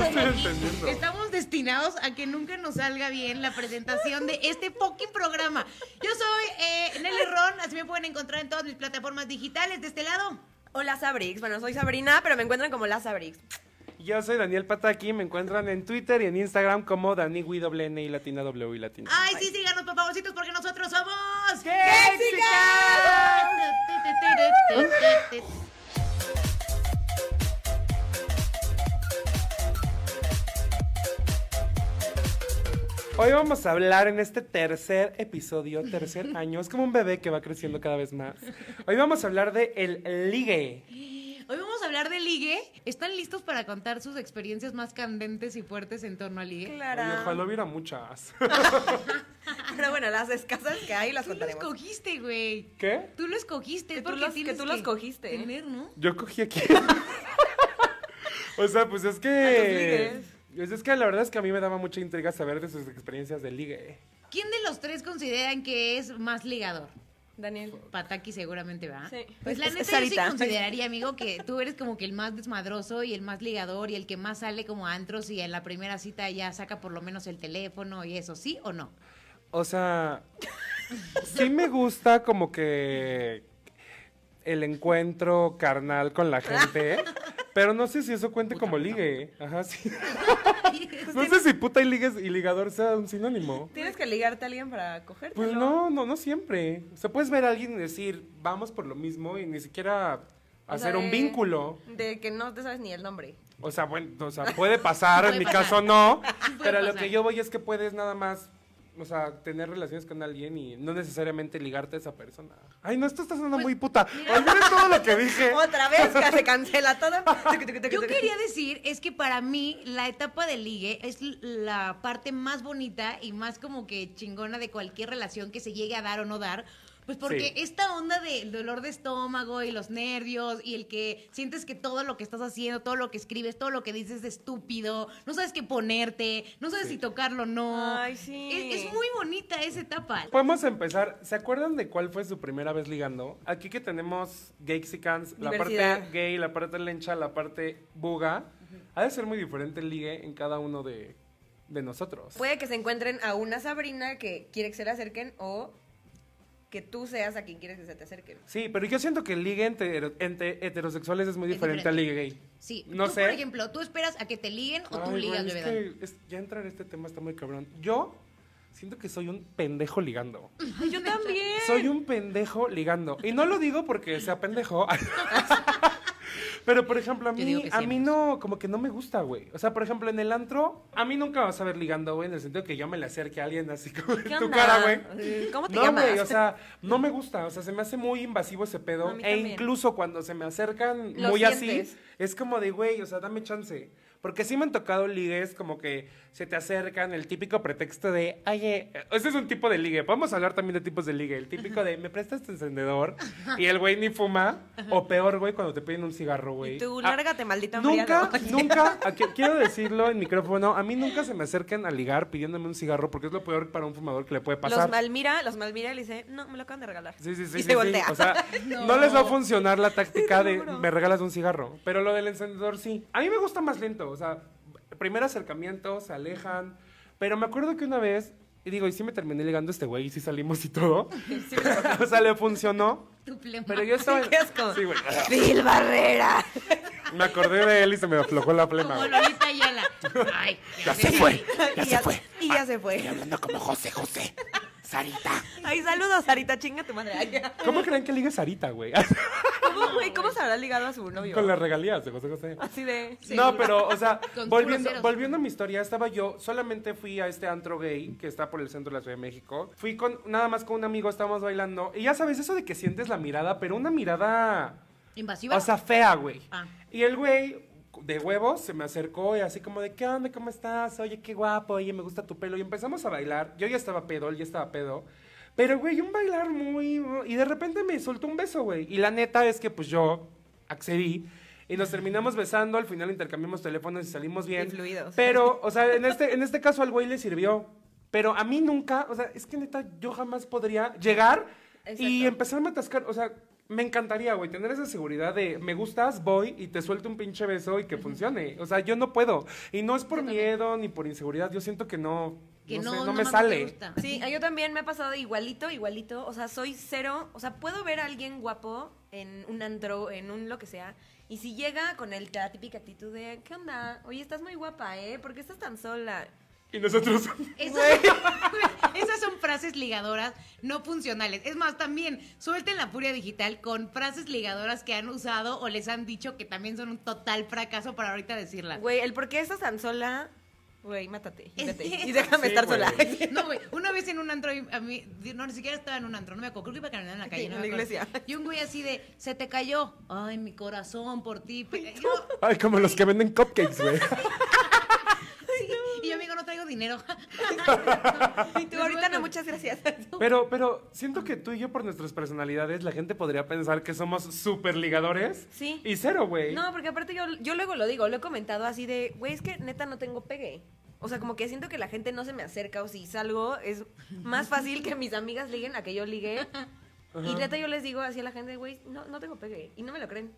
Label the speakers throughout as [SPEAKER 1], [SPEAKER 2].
[SPEAKER 1] Aquí. Estamos destinados a que nunca nos salga bien la presentación de este fucking programa. Yo soy eh, Nelly Ron, así me pueden encontrar en todas mis plataformas digitales. De este lado,
[SPEAKER 2] Hola Sabrix, bueno, soy Sabrina, pero me encuentran como la Sabrix.
[SPEAKER 3] Yo soy Daniel Pataki, me encuentran en Twitter y en Instagram como Dani WN y Latina W y Latina.
[SPEAKER 1] ay, sí, síganos por favorcitos porque nosotros somos...
[SPEAKER 3] Hoy vamos a hablar en este tercer episodio, tercer año, es como un bebé que va creciendo cada vez más. Hoy vamos a hablar de el ligue.
[SPEAKER 1] Hoy vamos a hablar de ligue. ¿Están listos para contar sus experiencias más candentes y fuertes en torno al ligue?
[SPEAKER 3] Oye,
[SPEAKER 2] Clara.
[SPEAKER 3] ojalá hubiera muchas.
[SPEAKER 2] Pero bueno, las escasas que hay las
[SPEAKER 1] Tú lo
[SPEAKER 2] contaremos.
[SPEAKER 1] escogiste, güey.
[SPEAKER 3] ¿Qué?
[SPEAKER 1] Tú lo escogiste.
[SPEAKER 2] Que
[SPEAKER 1] es
[SPEAKER 2] tú
[SPEAKER 1] porque
[SPEAKER 2] los- que tú los cogiste.
[SPEAKER 1] Tener, ¿no?
[SPEAKER 3] Yo cogí aquí. o sea, pues es
[SPEAKER 2] A
[SPEAKER 3] que... Pues es que la verdad es que a mí me daba mucha intriga saber de sus experiencias de ligue.
[SPEAKER 1] ¿Quién de los tres consideran que es más ligador?
[SPEAKER 2] Daniel.
[SPEAKER 1] Pataki seguramente va.
[SPEAKER 2] Sí.
[SPEAKER 1] Pues la
[SPEAKER 2] Es-
[SPEAKER 1] neta yo sí consideraría, amigo, que tú eres como que el más desmadroso y el más ligador y el que más sale como a antros y en la primera cita ya saca por lo menos el teléfono y eso, ¿sí o no?
[SPEAKER 3] O sea, sí me gusta como que el encuentro carnal con la gente, pero no sé si eso cuente como ligue. Ajá, sí. No sé si puta y ligues y ligador sea un sinónimo.
[SPEAKER 2] ¿Tienes que ligarte a alguien para cogerte?
[SPEAKER 3] Pues no, no, no siempre. O sea, puedes ver a alguien y decir, vamos por lo mismo y ni siquiera hacer un vínculo.
[SPEAKER 2] De que no te sabes ni el nombre.
[SPEAKER 3] O sea, bueno, o sea, puede pasar, en mi
[SPEAKER 1] pasar.
[SPEAKER 3] caso no,
[SPEAKER 1] puede
[SPEAKER 3] pero a lo que yo voy es que puedes nada más, o sea, tener relaciones con alguien y no necesariamente ligarte a esa persona. Ay, no, esto está sonando
[SPEAKER 1] Pues,
[SPEAKER 3] muy puta. Olviden todo lo que dije.
[SPEAKER 2] Otra vez que se cancela todo.
[SPEAKER 1] Yo quería decir es que para mí la etapa de ligue es la parte más bonita y más como que chingona de cualquier relación que se llegue a dar o no dar. Pues porque
[SPEAKER 3] Sí.
[SPEAKER 1] esta onda del dolor de estómago y los nervios y el que sientes que todo lo que estás haciendo, todo lo que escribes, todo lo que dices es estúpido, no sabes qué ponerte, no sabes si tocarlo o no.
[SPEAKER 2] Ay, sí.
[SPEAKER 1] Es, es muy bonita esa etapa.
[SPEAKER 3] Podemos empezar. ¿Se acuerdan de cuál fue su primera vez ligando? Aquí que tenemos Gayxicans, la parte gay, la parte lencha, la parte buga. Ha de ser muy diferente el ligue en cada uno de, de nosotros.
[SPEAKER 2] Puede que se encuentren a una Sabrina que quiere que se le acerquen o que tú seas a quien quieres que se te acerquen.
[SPEAKER 3] Sí, pero yo siento que el ligue entre, entre heterosexuales es muy
[SPEAKER 1] Es
[SPEAKER 3] diferente al ligue gay.
[SPEAKER 1] Sí,
[SPEAKER 3] No
[SPEAKER 1] tú,
[SPEAKER 3] sé.
[SPEAKER 1] por ejemplo, tú esperas a que te liguen o tú ligas,
[SPEAKER 3] es
[SPEAKER 1] bebé.
[SPEAKER 3] que es- ya entrar en este tema está muy cabrón. Yo siento que soy un pendejo ligando.
[SPEAKER 2] Ay, yo también.
[SPEAKER 3] Soy un pendejo ligando. Y no lo digo porque sea pendejo. Pero, por ejemplo, a mí, a mí no, como que no me gusta, güey. O sea, por ejemplo, en el antro, a mí nunca vas a ver ligando, güey, en el sentido que yo me le acerque a alguien así como en
[SPEAKER 2] ¿Qué
[SPEAKER 3] tu
[SPEAKER 2] onda?
[SPEAKER 3] cara, güey.
[SPEAKER 2] Eh, ¿Cómo te
[SPEAKER 3] No,
[SPEAKER 2] llamas?
[SPEAKER 3] güey, o sea, no me gusta. O sea, se me hace muy invasivo ese pedo. E incluso cuando se me acercan
[SPEAKER 2] Lo
[SPEAKER 3] muy
[SPEAKER 2] sientes.
[SPEAKER 3] así, es como de, güey, o sea, dame chance. Porque sí me han tocado ligues como que se te acercan, el típico pretexto de, oye, ese es un tipo de ligue. Podemos hablar también de tipos de ligue. El típico de, ¿me prestas tu encendedor? Y el güey ni fuma. O peor, güey, cuando te piden un cigarro, güey.
[SPEAKER 2] Tú,
[SPEAKER 3] Ah,
[SPEAKER 2] lárgate, maldito
[SPEAKER 3] Nunca, nunca, aquí- quiero decirlo en micrófono, a mí nunca se me acercan a ligar pidiéndome un cigarro porque es lo peor para un fumador que le puede pasar.
[SPEAKER 2] Los malmira, los malmira y le dice, no, me lo acaban de regalar.
[SPEAKER 3] Sí, sí, sí.
[SPEAKER 2] Y
[SPEAKER 3] sí,
[SPEAKER 2] se
[SPEAKER 3] sí.
[SPEAKER 2] voltea.
[SPEAKER 3] O sea, no.
[SPEAKER 1] No.
[SPEAKER 3] les va a funcionar la táctica de me regalas un cigarro. Pero lo del encendedor sí. A mí me gusta más lento. O sea, primer acercamiento, se alejan. Pero me acuerdo que una vez, y digo, y sí me terminé ligando a este güey y sí salimos y todo.
[SPEAKER 2] Sí,
[SPEAKER 3] o sea, le funcionó.
[SPEAKER 1] Tu plema.
[SPEAKER 3] Pero yo estaba.
[SPEAKER 2] Qué asco.
[SPEAKER 3] Sí, güey.
[SPEAKER 2] Phil Barrera.
[SPEAKER 3] Me acordé de él y se me aflojó la flema.
[SPEAKER 1] Como
[SPEAKER 3] güey.
[SPEAKER 1] Lolita Ayala. Ay,
[SPEAKER 3] Ya se fue.
[SPEAKER 2] y ya, Y ya se fue.
[SPEAKER 3] hablando como José José. Sarita.
[SPEAKER 2] Ay, saludos, Sarita, chinga tu madre. Ay,
[SPEAKER 3] ¿Cómo creen que ligue Sarita, güey?
[SPEAKER 2] ¿Cómo, güey, ¿Cómo se habrá ligado a su novio?
[SPEAKER 3] Con las regalías de José José.
[SPEAKER 2] Así de...
[SPEAKER 3] No, pero, o sea, volviendo, volviendo a mi historia, estaba yo, solamente fui a este antro gay que está por el centro de la Ciudad de México. Fui con, nada más con un amigo, estábamos bailando. Y ya sabes, eso de que sientes la mirada, pero una mirada,
[SPEAKER 1] invasiva.
[SPEAKER 3] o sea, fea, güey.
[SPEAKER 1] Ah.
[SPEAKER 3] Y el güey, de huevos, se me acercó y así como de, ¿qué onda? ¿Cómo estás? Oye, qué guapo, oye, me gusta tu pelo. Y empezamos a bailar. Yo ya estaba pedo, él ya estaba pedo. Pero, güey, un bailar muy... Y de repente me soltó un beso, güey. Y la neta es que, pues, yo accedí. Y nos terminamos besando, al final intercambiamos teléfonos y salimos bien.
[SPEAKER 2] Y fluidos.
[SPEAKER 3] Pero, o sea, en este, en este caso al güey le sirvió. Pero a mí nunca, o sea, es que neta, yo jamás podría llegar y empezarme a atascar. O sea, Me encantaría, güey, tener esa seguridad de me gustas, voy y te suelto un pinche beso y que funcione. O sea, yo no puedo. Y no es por miedo ni por inseguridad. Yo siento que no.
[SPEAKER 1] Que
[SPEAKER 3] no,
[SPEAKER 1] no,
[SPEAKER 3] sé, no
[SPEAKER 1] no
[SPEAKER 3] me sale.
[SPEAKER 1] gusta.
[SPEAKER 2] Sí, yo también me ha pasado igualito, igualito. O sea, soy cero. O sea, puedo ver a alguien guapo en un antro, en un lo que sea. Y si llega con el, la típica actitud de, ¿qué onda? Oye, estás muy guapa, ¿eh? ¿Por qué estás tan sola?
[SPEAKER 3] Y nosotros.
[SPEAKER 1] Esas, esas son frases ligadoras no funcionales. Es más, también suelten la furia digital con frases ligadoras que han usado o les han dicho que también son un total fracaso para ahorita decirlas.
[SPEAKER 2] Güey, el por qué estás tan sola, güey, mátate. y déjame
[SPEAKER 3] Sí,
[SPEAKER 2] estar
[SPEAKER 3] güey.
[SPEAKER 2] sola.
[SPEAKER 1] No, güey, una vez en un antro, a mí, no, ni siquiera estaba en un antro, no me acuerdo, creo que iba caminando en la calle,
[SPEAKER 2] Sí,
[SPEAKER 1] no
[SPEAKER 2] en la
[SPEAKER 1] acuerdo.
[SPEAKER 2] iglesia.
[SPEAKER 1] Y un güey así de, se te cayó, ay, mi corazón por ti. Yo,
[SPEAKER 3] Ay, como los que venden cupcakes, güey.
[SPEAKER 1] Amigo, no traigo dinero.
[SPEAKER 2] Y tú, ahorita no, muchas gracias.
[SPEAKER 3] Pero, pero siento que tú y yo, por nuestras personalidades, la gente podría pensar que somos súper ligadores.
[SPEAKER 2] Sí.
[SPEAKER 3] Y cero, güey.
[SPEAKER 2] No, porque aparte yo, yo luego lo digo, lo he comentado así de, güey, es que neta no tengo pegue. O sea, como que siento que la gente no se me acerca o si salgo es más fácil que mis amigas liguen a que yo ligue. Y neta yo les digo así a la gente, güey, no, no tengo pegue. Y no me lo creen.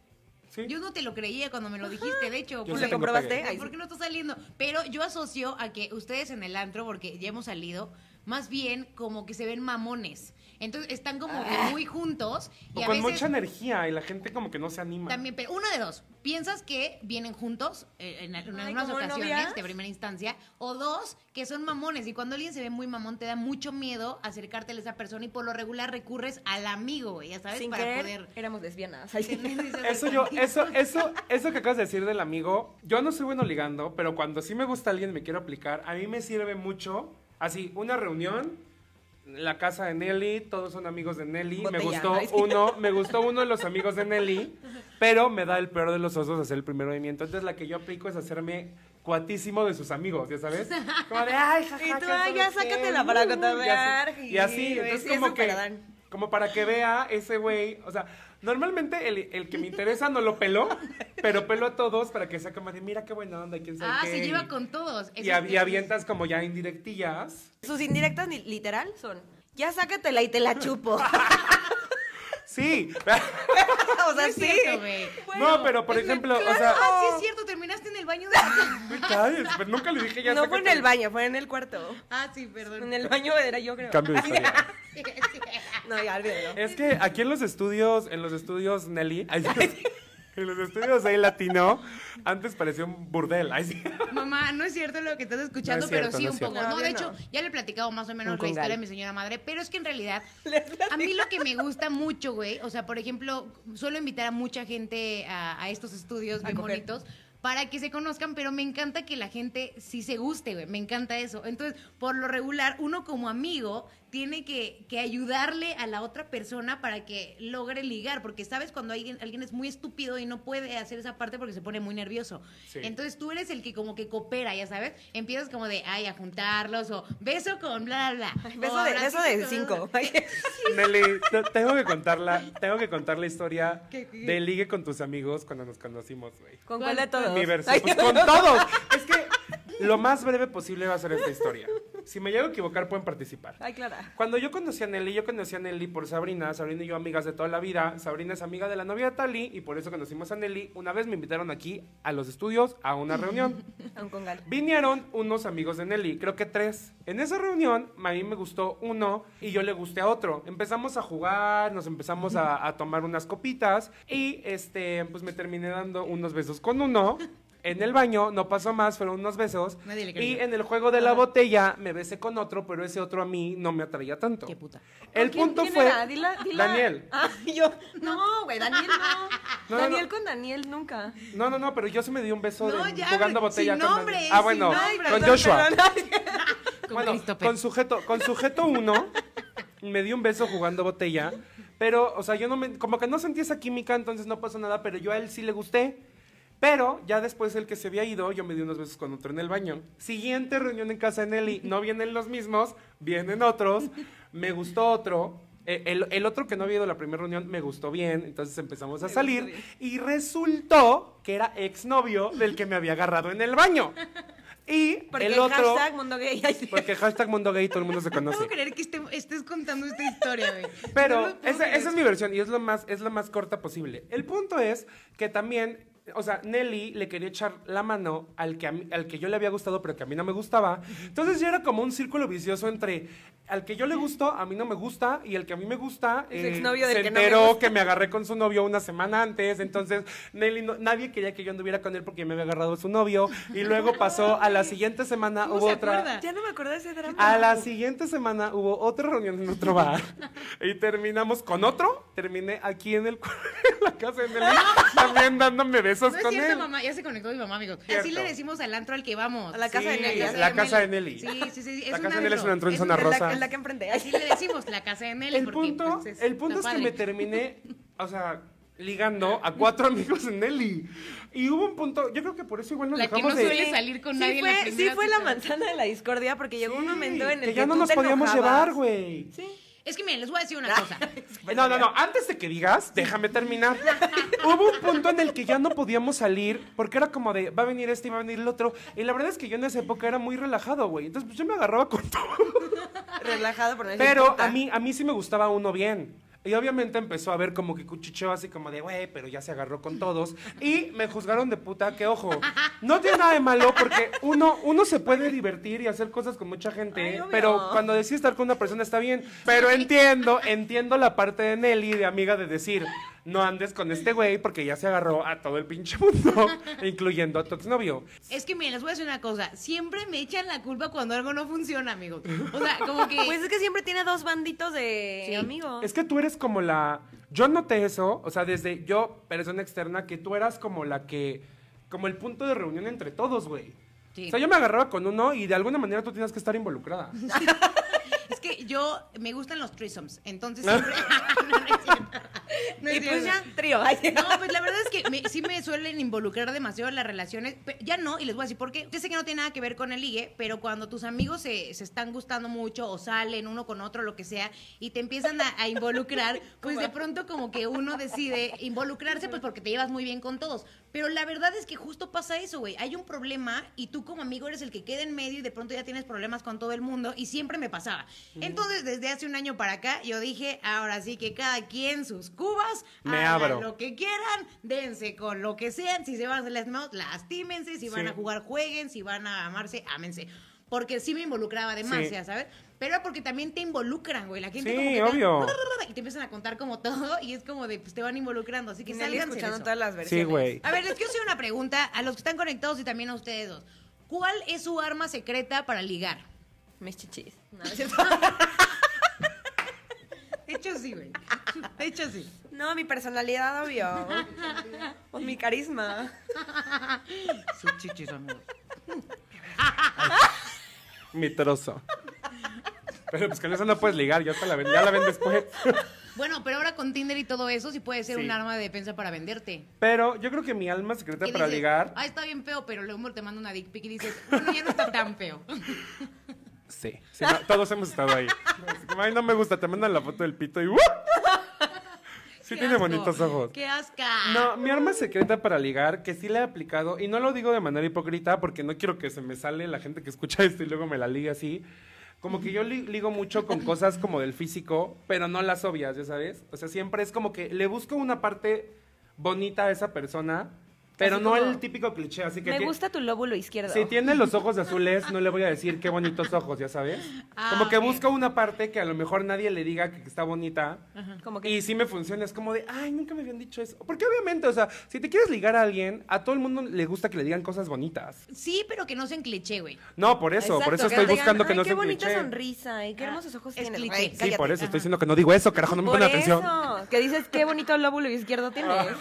[SPEAKER 3] ¿Sí?
[SPEAKER 1] Yo no te lo creía cuando me lo dijiste, de hecho.
[SPEAKER 3] Yo
[SPEAKER 2] ¿Lo comprobaste? Ay,
[SPEAKER 1] ¿Por qué no está saliendo? Pero yo asocio a que ustedes en el antro, porque ya hemos salido, más bien como que se ven mamones. Entonces están como que muy juntos y
[SPEAKER 3] O
[SPEAKER 1] a
[SPEAKER 3] con
[SPEAKER 1] veces
[SPEAKER 3] mucha energía y la gente como que no se anima.
[SPEAKER 1] también, pero uno de dos, piensas que vienen juntos eh, en, en
[SPEAKER 2] Ay,
[SPEAKER 1] algunas
[SPEAKER 2] ¿como
[SPEAKER 1] ocasiones
[SPEAKER 2] novias?
[SPEAKER 1] de primera instancia, o dos, que son mamones y cuando alguien se ve muy mamón te da mucho miedo acercártele a esa persona y por lo regular recurres al amigo, ya sabes,
[SPEAKER 2] Sin
[SPEAKER 1] para
[SPEAKER 2] querer,
[SPEAKER 1] poder...
[SPEAKER 2] éramos lesbianas.
[SPEAKER 3] Eso yo, eso, eso, eso que acabas de decir del amigo, yo no soy bueno ligando, pero cuando sí me gusta alguien y me quiero aplicar, a mí me sirve mucho, así, una reunión, la casa de Nelly, todos son amigos de Nelly, me gustó uno, me gustó uno de los amigos de Nelly, pero me da el peor de los osos hacer el primer movimiento, entonces la que yo aplico es hacerme cuatísimo de sus amigos, ¿ya sabes? Como de, ay, jaja,
[SPEAKER 2] Y tú, ay, ya sácatela para cotorrear,
[SPEAKER 3] Y así, y así, entonces
[SPEAKER 2] sí,
[SPEAKER 3] como que, como para que vea ese güey, o sea, normalmente el, el que me interesa no lo pelo, pero pelo a todos para que sea como de, mira qué buena onda, quién sabe
[SPEAKER 1] Ah,
[SPEAKER 3] qué",
[SPEAKER 1] se lleva con todos.
[SPEAKER 3] Y, y avientas como ya indirectillas.
[SPEAKER 2] Sus indirectas ni- literal son, ya sácatela y te la chupo.
[SPEAKER 3] Sí.
[SPEAKER 2] o
[SPEAKER 1] No
[SPEAKER 2] sea,
[SPEAKER 1] es
[SPEAKER 2] sí.
[SPEAKER 1] cierto, güey.
[SPEAKER 3] no, pero por ejemplo, o sea,
[SPEAKER 1] Ah, sí es cierto, terminaste en el baño de
[SPEAKER 3] calles, pero nunca le dije ya
[SPEAKER 2] No fue en el baño, fue en el cuarto.
[SPEAKER 1] Ah, sí, perdón.
[SPEAKER 2] En el baño era yo creo.
[SPEAKER 3] Cambio de historia.
[SPEAKER 1] Sí, sí.
[SPEAKER 2] No, ya olvídalo.
[SPEAKER 3] Es que aquí en los estudios, en los estudios Nelly, en los estudios ahí latino, antes parecía un burdel.
[SPEAKER 1] Mamá, no es cierto lo que estás escuchando,
[SPEAKER 3] No es cierto,
[SPEAKER 1] pero sí
[SPEAKER 3] no
[SPEAKER 1] un poco. No,
[SPEAKER 2] No,
[SPEAKER 1] de hecho, ya le he platicado más o menos
[SPEAKER 2] Un
[SPEAKER 1] la
[SPEAKER 2] congal.
[SPEAKER 1] historia de mi señora madre, pero es que en realidad, a mí lo que me gusta mucho, güey, o sea, por ejemplo, suelo invitar a mucha gente a, a estos estudios
[SPEAKER 2] A
[SPEAKER 1] bien
[SPEAKER 2] coger.
[SPEAKER 1] bonitos para que se conozcan, pero me encanta que la gente sí se guste, güey, me encanta eso. Entonces, por lo regular, uno como amigo tiene que, que ayudarle a la otra persona para que logre ligar, porque sabes cuando alguien, alguien es muy estúpido y no puede hacer esa parte porque se pone muy nervioso.
[SPEAKER 3] Sí.
[SPEAKER 1] Entonces tú eres el que como que coopera, ya sabes, empiezas como de, ay, a juntarlos, o beso con bla, bla, bla.
[SPEAKER 2] Beso de, beso de
[SPEAKER 1] con-
[SPEAKER 2] cinco.
[SPEAKER 3] Nelly, te- tengo que contar la, tengo que contar la historia
[SPEAKER 1] ¿Qué, qué?
[SPEAKER 3] de ligue con tus amigos cuando nos conocimos, güey.
[SPEAKER 2] ¿Con cuál de todos?
[SPEAKER 3] Mi versión,
[SPEAKER 2] Ay,
[SPEAKER 3] pues con todos. Es que lo más breve posible va a ser esta historia. Si me llego a equivocar, pueden participar.
[SPEAKER 2] Ay, Clara.
[SPEAKER 3] Cuando yo conocí a Nelly, yo conocí a Nelly por Sabrina. Sabrina y yo amigas de toda la vida. Sabrina es amiga de la novia de Tali y por eso conocimos a Nelly. Una vez me invitaron aquí a los estudios a una reunión.
[SPEAKER 2] A un congal.
[SPEAKER 3] Vinieron unos amigos de Nelly, creo que tres. En esa reunión, a mí me gustó uno y yo le gusté a otro. Empezamos a jugar, nos empezamos a, a tomar unas copitas y este, pues me terminé dando unos besos con uno. En el baño, no pasó más, fueron unos besos.
[SPEAKER 1] Nadie le
[SPEAKER 3] Y en el juego de la botella me besé con otro, pero ese otro a mí no me atraía tanto.
[SPEAKER 1] Qué puta.
[SPEAKER 3] El
[SPEAKER 2] ¿Quién-
[SPEAKER 3] punto
[SPEAKER 2] quién
[SPEAKER 3] fue
[SPEAKER 2] era? Dila- dila.
[SPEAKER 3] Daniel.
[SPEAKER 2] Ah, yo. No, güey, Daniel no.
[SPEAKER 3] No, no,
[SPEAKER 2] Daniel
[SPEAKER 3] no.
[SPEAKER 2] con Daniel nunca.
[SPEAKER 3] No, no, no, pero yo sí me di un beso
[SPEAKER 1] No,
[SPEAKER 3] de-
[SPEAKER 1] ya,
[SPEAKER 3] jugando
[SPEAKER 1] sin
[SPEAKER 3] botella con
[SPEAKER 1] nombre,
[SPEAKER 3] Daniel. Ah,
[SPEAKER 1] sin
[SPEAKER 3] bueno,
[SPEAKER 1] nombre.
[SPEAKER 3] con Joshua.
[SPEAKER 1] Con
[SPEAKER 3] bueno,
[SPEAKER 1] Christopher.
[SPEAKER 3] con sujeto, con sujeto uno, me di un beso jugando botella, pero, o sea, yo no me, como que no sentí esa química, entonces no pasó nada, pero yo a él sí le gusté. Pero ya después el que se había ido, yo me di unos besos con otro en el baño. Siguiente reunión en casa de Nelly, no vienen los mismos, vienen otros. Me gustó otro. Eh, El, el otro que no había ido a la primera reunión me gustó bien, entonces empezamos a salir y resultó que era exnovio del que me había agarrado en el baño. Y
[SPEAKER 2] Porque
[SPEAKER 3] el otro,
[SPEAKER 2] hashtag mundo gay.
[SPEAKER 3] Porque hashtag mundo gay todo el mundo se
[SPEAKER 1] No
[SPEAKER 3] conoce.
[SPEAKER 1] puedo creer que esté- estés contando esta historia, güey. No
[SPEAKER 3] Pero esa, esa es mi versión y es lo más, es lo más corta posible. El punto es que también, o sea, Nelly le quería echar la mano al que, al que yo le había gustado, pero que a mí no me gustaba. Entonces ya era como un círculo vicioso entre al que yo le gustó, a mí no me gusta, y el que a mí me gusta, eh, se
[SPEAKER 2] que no me
[SPEAKER 3] enteró que me agarré con su novio una semana antes. Entonces, Nelly, no- nadie quería que yo anduviera con él porque me había agarrado su novio. Y luego pasó a la siguiente semana,
[SPEAKER 1] ¿Cómo
[SPEAKER 3] hubo
[SPEAKER 1] se
[SPEAKER 3] otra.
[SPEAKER 1] acuerda?
[SPEAKER 2] Ya no me acuerdo de ese drama.
[SPEAKER 3] A la siguiente semana hubo otra reunión en otro bar y terminamos con otro. Terminé aquí en, el, en la casa de Nelly también dándome besos
[SPEAKER 1] No es
[SPEAKER 3] con
[SPEAKER 1] cierto,
[SPEAKER 3] él.
[SPEAKER 1] mamá. Ya se conectó mi mamá, amigos. Así le decimos al antro al que vamos.
[SPEAKER 2] A la casa de Nelly.
[SPEAKER 3] la casa de Nelly.
[SPEAKER 1] Sí, sí, sí. Es
[SPEAKER 3] La casa de Nelly es un antro en
[SPEAKER 1] Es
[SPEAKER 3] zona rosa.
[SPEAKER 2] La que enfrenté.
[SPEAKER 1] Así le decimos, la casa de Nelly.
[SPEAKER 3] El
[SPEAKER 1] porque,
[SPEAKER 3] punto,
[SPEAKER 1] pues,
[SPEAKER 3] el punto es que me terminé, o sea, ligando a cuatro amigos en Nelly. Y hubo un punto, yo creo que por eso igual nos
[SPEAKER 1] La que no
[SPEAKER 3] de...
[SPEAKER 1] suele salir con
[SPEAKER 2] sí
[SPEAKER 1] nadie en la
[SPEAKER 2] fue, sí fue la manzana de la discordia porque llegó un momento en el que,
[SPEAKER 3] que ya no nos podíamos
[SPEAKER 2] enojabas.
[SPEAKER 3] llevar, güey.
[SPEAKER 2] Sí.
[SPEAKER 1] Es que miren, les voy a decir una cosa.
[SPEAKER 3] No, no, no, antes de que digas, déjame terminar. Hubo un punto en el que ya no podíamos salir porque era como de, va a venir este y va a venir el otro. Y la verdad es que yo en esa época era muy relajado, güey. Entonces, pues yo me agarraba con todo.
[SPEAKER 2] Relajado por no
[SPEAKER 3] Pero a mí, a mí sí me gustaba uno bien. Y obviamente empezó a ver como que cuchicheó así como de, güey, pero ya se agarró con todos. Y me juzgaron de puta, que ojo, no tiene nada de malo porque uno, uno se puede divertir y hacer cosas con mucha gente.
[SPEAKER 2] Ay,
[SPEAKER 3] pero cuando decides estar con una persona está bien. Pero entiendo, entiendo la parte de Nelly, de amiga, de decir, no andes con este güey porque ya se agarró a todo el pinche mundo, incluyendo a tu exnovio.
[SPEAKER 1] Es que miren, les voy a decir una cosa. Siempre me echan la culpa cuando algo no funciona, amigos. O sea, como que.
[SPEAKER 2] Pues es que siempre tiene dos banditos de
[SPEAKER 1] Sí.
[SPEAKER 2] amigos.
[SPEAKER 3] Es que tú eres como la. Yo noté eso, o sea, desde yo, persona externa, que tú eras como la que. Como el punto de reunión entre todos, güey.
[SPEAKER 1] Sí.
[SPEAKER 3] O sea, yo me agarraba con uno y de alguna manera tú tienes que estar involucrada.
[SPEAKER 1] Es que yo me gustan los threesomes, entonces siempre. no, no es cierto. No
[SPEAKER 2] y pues ya, trío.
[SPEAKER 1] No, pues la verdad es que me- sí me suelen involucrar demasiado en las relaciones. Ya no, y les voy a decir por qué. Yo sé que no tiene nada que ver con el ligue, pero cuando tus amigos se, se están gustando mucho o salen uno con otro, lo que sea, y te empiezan a, a involucrar, pues de pronto como que uno decide involucrarse, pues porque te llevas muy bien con todos. Pero la verdad es que justo pasa eso, güey. Hay un problema y tú como amigo eres el que queda en medio y de pronto ya tienes problemas con todo el mundo y siempre me pasaba. Entonces, desde hace un año para acá, yo dije, ahora sí que cada quien sus cubas,
[SPEAKER 3] Me
[SPEAKER 1] hagan
[SPEAKER 3] abro.
[SPEAKER 1] lo que quieran, dense con lo que sean, si se van a las manos, lastímense, si van
[SPEAKER 3] Sí.
[SPEAKER 1] a jugar, jueguen, si van a amarse, ámense. Porque sí me involucraba demasiado,
[SPEAKER 3] Sí.
[SPEAKER 1] ¿sabes? Pero porque también te involucran, güey. La gente
[SPEAKER 3] Sí,
[SPEAKER 1] como que te-
[SPEAKER 3] obvio.
[SPEAKER 1] y te empiezan a contar como todo y es como de, pues te van involucrando. Así que salgan
[SPEAKER 2] escuchando todas las
[SPEAKER 3] Sí,
[SPEAKER 2] versiones.
[SPEAKER 3] güey.
[SPEAKER 1] A ver, les quiero hacer una pregunta a los que están conectados y también a ustedes dos. ¿Cuál es su arma secreta para ligar?
[SPEAKER 2] Mis chichis. No, no es cierto.
[SPEAKER 1] De hecho, sí, güey. De hecho, sí.
[SPEAKER 2] No, mi personalidad, obvio. O mi carisma.
[SPEAKER 1] Sus chichis, amigos.
[SPEAKER 3] Mi trozo. Pero pues con eso no puedes ligar, ya, te la ven, ya la ven después.
[SPEAKER 1] Bueno, pero ahora con Tinder y todo eso sí puede ser
[SPEAKER 3] Sí.
[SPEAKER 1] un arma de defensa para venderte.
[SPEAKER 3] Pero yo creo que mi alma secreta para
[SPEAKER 1] dices,
[SPEAKER 3] ligar.
[SPEAKER 1] Ah, está bien feo, pero luego te manda una dick pic y dices, bueno, ya no está tan feo.
[SPEAKER 3] Sí, sí, no, todos hemos estado ahí. Ay, no me gusta, te mandan la foto del pito y ¡uh! Sí
[SPEAKER 1] Qué
[SPEAKER 3] tiene
[SPEAKER 1] asco,
[SPEAKER 3] bonitos ojos.
[SPEAKER 1] ¡Qué asca!
[SPEAKER 3] No, mi arma secreta para ligar, que sí la he aplicado, y no lo digo de manera hipócrita porque no quiero que se me sale la gente que escucha esto y luego me la ligue así. Como que yo li- ligo mucho con cosas como del físico, pero no las obvias, ya sabes. O sea, siempre es como que le busco una parte bonita a esa persona, pero
[SPEAKER 2] Así
[SPEAKER 3] no
[SPEAKER 2] como,
[SPEAKER 3] el típico cliché. Así que
[SPEAKER 2] Me gusta tu lóbulo izquierdo.
[SPEAKER 3] Si tiene los ojos azules, no le voy a decir qué bonitos ojos, ya sabes.
[SPEAKER 1] Ah,
[SPEAKER 3] como que busco una parte que a lo mejor nadie le diga que está bonita.
[SPEAKER 2] Como que
[SPEAKER 3] Y sí me funciona, es como de, ay, nunca me habían dicho eso. Porque obviamente, o sea, si te quieres ligar a alguien, a todo el mundo le gusta que le digan cosas bonitas.
[SPEAKER 1] Sí, pero que no sean cliché, güey.
[SPEAKER 3] No, por eso, por eso estoy
[SPEAKER 2] digan,
[SPEAKER 3] buscando que
[SPEAKER 2] "Ay,
[SPEAKER 3] no
[SPEAKER 2] qué
[SPEAKER 3] sea un
[SPEAKER 2] bonita
[SPEAKER 3] cliché.
[SPEAKER 2] sonrisa y qué
[SPEAKER 1] Ah,
[SPEAKER 2] hermosos ojos
[SPEAKER 1] es
[SPEAKER 2] tienes.
[SPEAKER 1] cliché.
[SPEAKER 3] Sí,
[SPEAKER 2] cállate.
[SPEAKER 3] por eso
[SPEAKER 1] Ajá.
[SPEAKER 3] estoy diciendo que no digo eso, carajo, no me ponen atención.
[SPEAKER 2] que dices qué bonito lóbulo izquierdo tienes.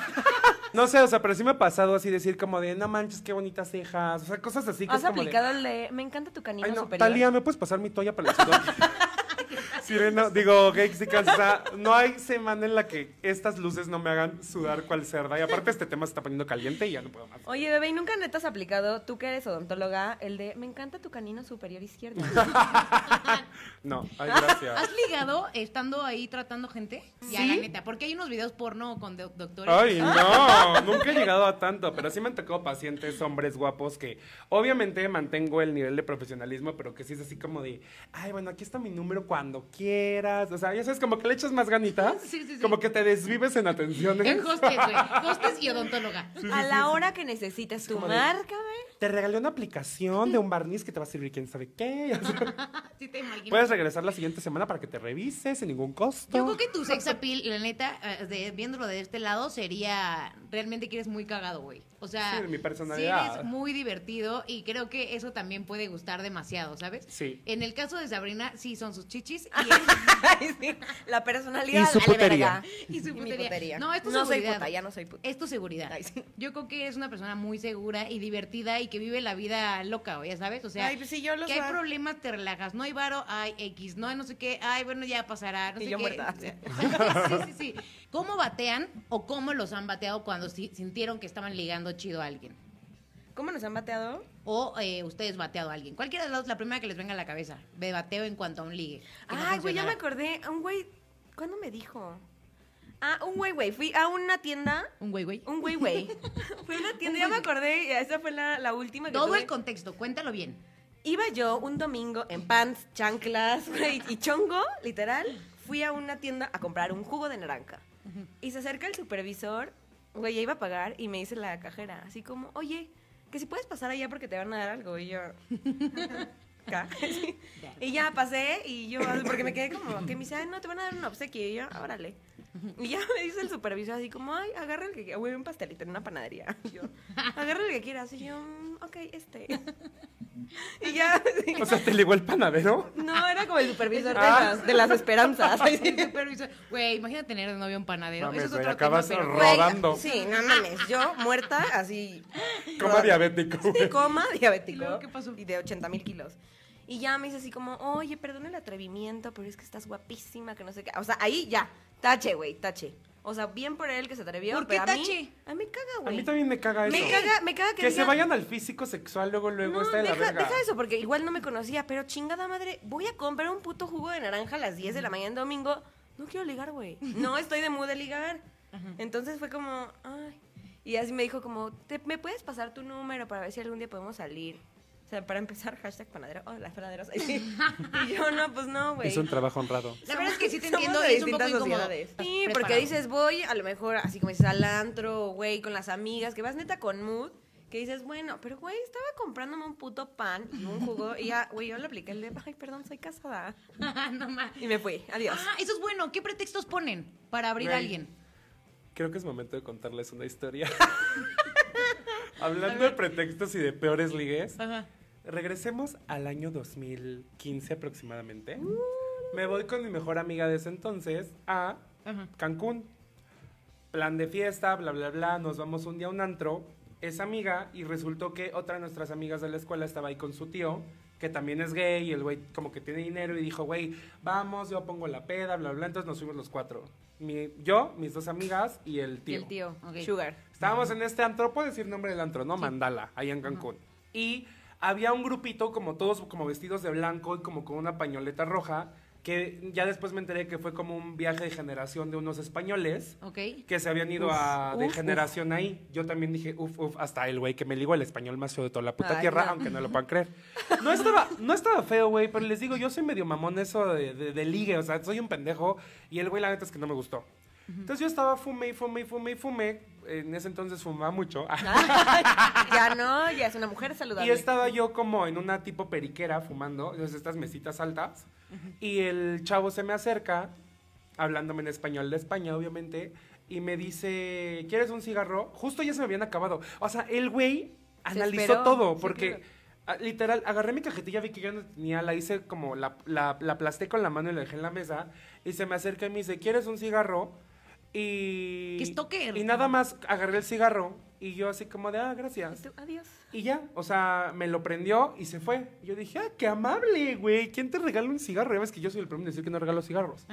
[SPEAKER 3] No sé, o sea, pero sí me ha pasado así decir como de, no manches, qué bonitas cejas. O sea, cosas así que
[SPEAKER 2] Has
[SPEAKER 3] es como de,
[SPEAKER 2] aplicado el de me encanta tu canino
[SPEAKER 3] Ay, no,
[SPEAKER 2] superior.
[SPEAKER 3] Talía, ¿me puedes pasar mi toalla para el sudor? Sirena, digo, Gexicas, o sea, no hay semana en la que estas luces no me hagan sudar cual cerda. Y aparte este tema se está poniendo caliente y ya no puedo más.
[SPEAKER 2] Oye, bebé, ¿y nunca neta has aplicado, tú que eres odontóloga, el de me encanta tu canino superior izquierdo?
[SPEAKER 3] No, ay, gracias.
[SPEAKER 1] ¿Has ligado estando ahí tratando gente? Ya,
[SPEAKER 2] ¿Sí?
[SPEAKER 1] la neta, porque hay unos videos porno con do- doctores.
[SPEAKER 3] Ay, no, nunca he llegado a tanto, pero sí me han tocado pacientes, hombres guapos, que obviamente mantengo el nivel de profesionalismo, pero que sí es así como de, ay, bueno, aquí está mi número cuando quieras. O sea, ya sabes, como que le echas más ganitas,
[SPEAKER 1] Sí, sí, sí.
[SPEAKER 3] como que te desvives en atenciones.
[SPEAKER 1] En hostes, güey. Hostes y odontóloga.
[SPEAKER 2] A la hora que necesites tu
[SPEAKER 3] de-
[SPEAKER 2] márcame.
[SPEAKER 3] Te regalé una aplicación de un barniz que te va a servir quién sabe qué. O sea,
[SPEAKER 1] Sí te imagino.
[SPEAKER 3] puedes regresar la siguiente semana para que te revises sin ningún costo.
[SPEAKER 1] Yo creo que tu sex appeal, la neta, eh, de- viéndolo de este lado, sería realmente que eres muy cagado, güey. O sea,
[SPEAKER 3] Sí, mi personalidad.
[SPEAKER 1] sí eres muy divertido y creo que eso también puede gustar demasiado, ¿sabes?
[SPEAKER 3] Sí.
[SPEAKER 1] En el caso de Sabrina, sí son sus chichis y,
[SPEAKER 2] La personalidad.
[SPEAKER 3] Y su putería.
[SPEAKER 1] y su
[SPEAKER 2] mi
[SPEAKER 1] putería.
[SPEAKER 2] putería.
[SPEAKER 1] No, es tu
[SPEAKER 2] No soy
[SPEAKER 1] seguridad.
[SPEAKER 2] puta, ya no soy puta.
[SPEAKER 1] Es tu seguridad.
[SPEAKER 2] Ay, sí.
[SPEAKER 1] Yo creo que eres una persona muy segura y divertida y que vive la vida loca, ya sabes. O sea,
[SPEAKER 2] Ay, pues sí, yo lo
[SPEAKER 1] que hay problemas, te relajas. No hay varo, hay X. No hay no sé qué. Ay, bueno, ya pasará. No
[SPEAKER 2] Y
[SPEAKER 1] sé
[SPEAKER 2] yo
[SPEAKER 1] qué.
[SPEAKER 2] muerta.
[SPEAKER 1] O sea, sí, sí, sí. ¿Cómo batean o cómo los han bateado cuando si- sintieron que estaban ligando chido a alguien?
[SPEAKER 2] ¿Cómo nos han bateado?
[SPEAKER 1] O eh, ustedes bateado a alguien. Cualquiera de los dos, la primera que les venga a la cabeza. De bateo en cuanto a un ligue.
[SPEAKER 2] Ay, güey, ya me acordé. Un güey. ¿Cuándo me dijo? Ah, un güey, güey. Fui a una tienda.
[SPEAKER 1] Un güey, güey.
[SPEAKER 2] Un güey, güey. Fui a una tienda, ya me acordé. y Esa fue la, la última que
[SPEAKER 1] Todo
[SPEAKER 2] tuve.
[SPEAKER 1] el contexto, cuéntalo bien.
[SPEAKER 2] Iba yo un domingo en pants, chanclas, güey, y chongo, literal. Fui a una tienda a comprar un jugo de naranja. Y se acerca el supervisor, güey, ya iba a pagar, y me dice la cajera, así como, oye, que si puedes pasar allá porque te van a dar algo. Y yo. Y ya pasé, y yo, porque me quedé como, que me dice, ay, no, te van a dar un obsequio. Y yo, "Ah, órale. Y ya me dice el supervisor así como, ay, agarra el que quiera. Güey, un pastelito en una panadería. Y yo, agarra el que quieras. Y yo, "Mm, ok, este. Y ya, sí.
[SPEAKER 3] O sea, ¿te ligó el panadero?
[SPEAKER 2] No, era como el supervisor de,
[SPEAKER 3] Ah.
[SPEAKER 2] las, de las esperanzas. Ay, sí.
[SPEAKER 1] El supervisor. Güey, imagínate tener de novio un panadero.
[SPEAKER 3] Mames,
[SPEAKER 1] Eso es otro
[SPEAKER 3] acabas
[SPEAKER 1] tema, pero...
[SPEAKER 3] ro- rodando.
[SPEAKER 2] Sí, no mames. Yo muerta, así.
[SPEAKER 3] Coma diabético.
[SPEAKER 2] Sí, coma diabético.
[SPEAKER 1] ¿Y luego qué pasó?
[SPEAKER 2] Y de 80 mil kilos. Y ya me dice así como, oye, perdón el atrevimiento, pero es que estás guapísima, que no sé qué. O sea, ahí ya, tache, güey, tache. O sea, bien por él que se atrevió.
[SPEAKER 1] ¿Por qué
[SPEAKER 2] pero a mí-
[SPEAKER 1] tache?
[SPEAKER 2] A mí caga,
[SPEAKER 3] A
[SPEAKER 2] güey.
[SPEAKER 3] mí también me caga eso.
[SPEAKER 2] Me caga, me caga que,
[SPEAKER 3] Que se vayan al físico sexual luego, luego
[SPEAKER 2] No,
[SPEAKER 3] está de la verga.
[SPEAKER 2] deja eso, porque igual no me conocía, pero chingada madre, voy a comprar un puto jugo de naranja a las 10 de la mañana domingo. No quiero ligar, güey. No estoy de mood de ligar. Entonces fue como, ay. Y así me dijo como, ¿te, ¿me puedes pasar tu número para ver si algún día podemos salir? O sea, para empezar, hashtag panadero. Oh, las panaderas. Y yo, no, pues no, güey.
[SPEAKER 3] Es un trabajo honrado.
[SPEAKER 1] La verdad es que sí te entiendo
[SPEAKER 2] de
[SPEAKER 1] y es un poco incómodo.
[SPEAKER 2] Sí, porque dices, voy a lo mejor, así como dices, al antro, güey, con las amigas, que vas neta con mood, que dices, bueno, pero güey, estaba comprándome un puto pan y un jugo, y ya, güey, yo le apliqué el de, ay, perdón, soy casada.
[SPEAKER 1] no ma-
[SPEAKER 2] Y me fui, adiós.
[SPEAKER 1] Ah, eso es bueno. ¿Qué pretextos ponen para abrir a alguien?
[SPEAKER 3] Creo que es momento de contarles una historia. Hablando de pretextos y de peores ligues,
[SPEAKER 1] Ajá.
[SPEAKER 3] regresemos al año 2015 aproximadamente. Me voy con mi mejor amiga de ese entonces a
[SPEAKER 1] Ajá.
[SPEAKER 3] Cancún. Plan de fiesta, bla, bla, bla. Nos vamos un día a un antro. Es amiga y resultó que otra de nuestras amigas de la escuela estaba ahí con su tío, que también es gay y el güey como que tiene dinero y dijo, güey, vamos, yo pongo la peda, bla, bla. Entonces nos fuimos los cuatro. Mi- yo, mis dos amigas y el tío.
[SPEAKER 2] el tío,
[SPEAKER 1] Ok.
[SPEAKER 2] Sugar.
[SPEAKER 3] Estábamos en este antro, puedo decir nombre del antro, ¿no? Mandala, ahí en Cancún. Y había un grupito, como todos como vestidos de blanco y como con una pañoleta roja, que ya después me enteré que fue como un viaje de generación de unos españoles
[SPEAKER 1] Ok.
[SPEAKER 3] que se habían ido
[SPEAKER 2] Uf,
[SPEAKER 3] a, de
[SPEAKER 2] uf,
[SPEAKER 3] generación ahí. Yo también dije, uff, uff, hasta el güey que me ligó el español más feo de toda la puta
[SPEAKER 2] Ay,
[SPEAKER 3] tierra,
[SPEAKER 2] no.
[SPEAKER 3] aunque no lo puedan creer. No estaba, no estaba feo, güey, pero les digo, yo soy medio mamón eso de, de, de ligue, o sea, soy un pendejo y el güey la neta es que no me gustó. Entonces yo estaba fume y fume y fume y fume. En ese entonces fumaba mucho.
[SPEAKER 2] ya no, ya es una mujer saludable.
[SPEAKER 3] Y estaba yo como en una tipo periquera fumando, entonces estas mesitas altas. Y el chavo se me acerca, hablándome en español de España, obviamente, y me dice, ¿quieres un cigarro? Justo ya se me habían acabado. O sea, el güey analizó
[SPEAKER 2] esperó.
[SPEAKER 3] todo,
[SPEAKER 2] Sí,
[SPEAKER 3] porque...
[SPEAKER 2] claro.
[SPEAKER 3] ah, Literal, agarré mi cajetilla, vi que yo no tenía, la hice como, la, la, la aplasté con la mano y la dejé en la mesa, y se me acerca y me dice, ¿quieres un cigarro? Y...
[SPEAKER 1] ¿Qué stalker?
[SPEAKER 3] Y nada más agarré el cigarro Y yo así como de, ah, gracias.
[SPEAKER 2] Tú, Adiós.
[SPEAKER 3] Y ya, o sea, me lo prendió y se fue. Y yo dije, ah, qué amable, güey. ¿Quién te regala un cigarro? Ya ves que yo soy el primero en decir que no regalo cigarros.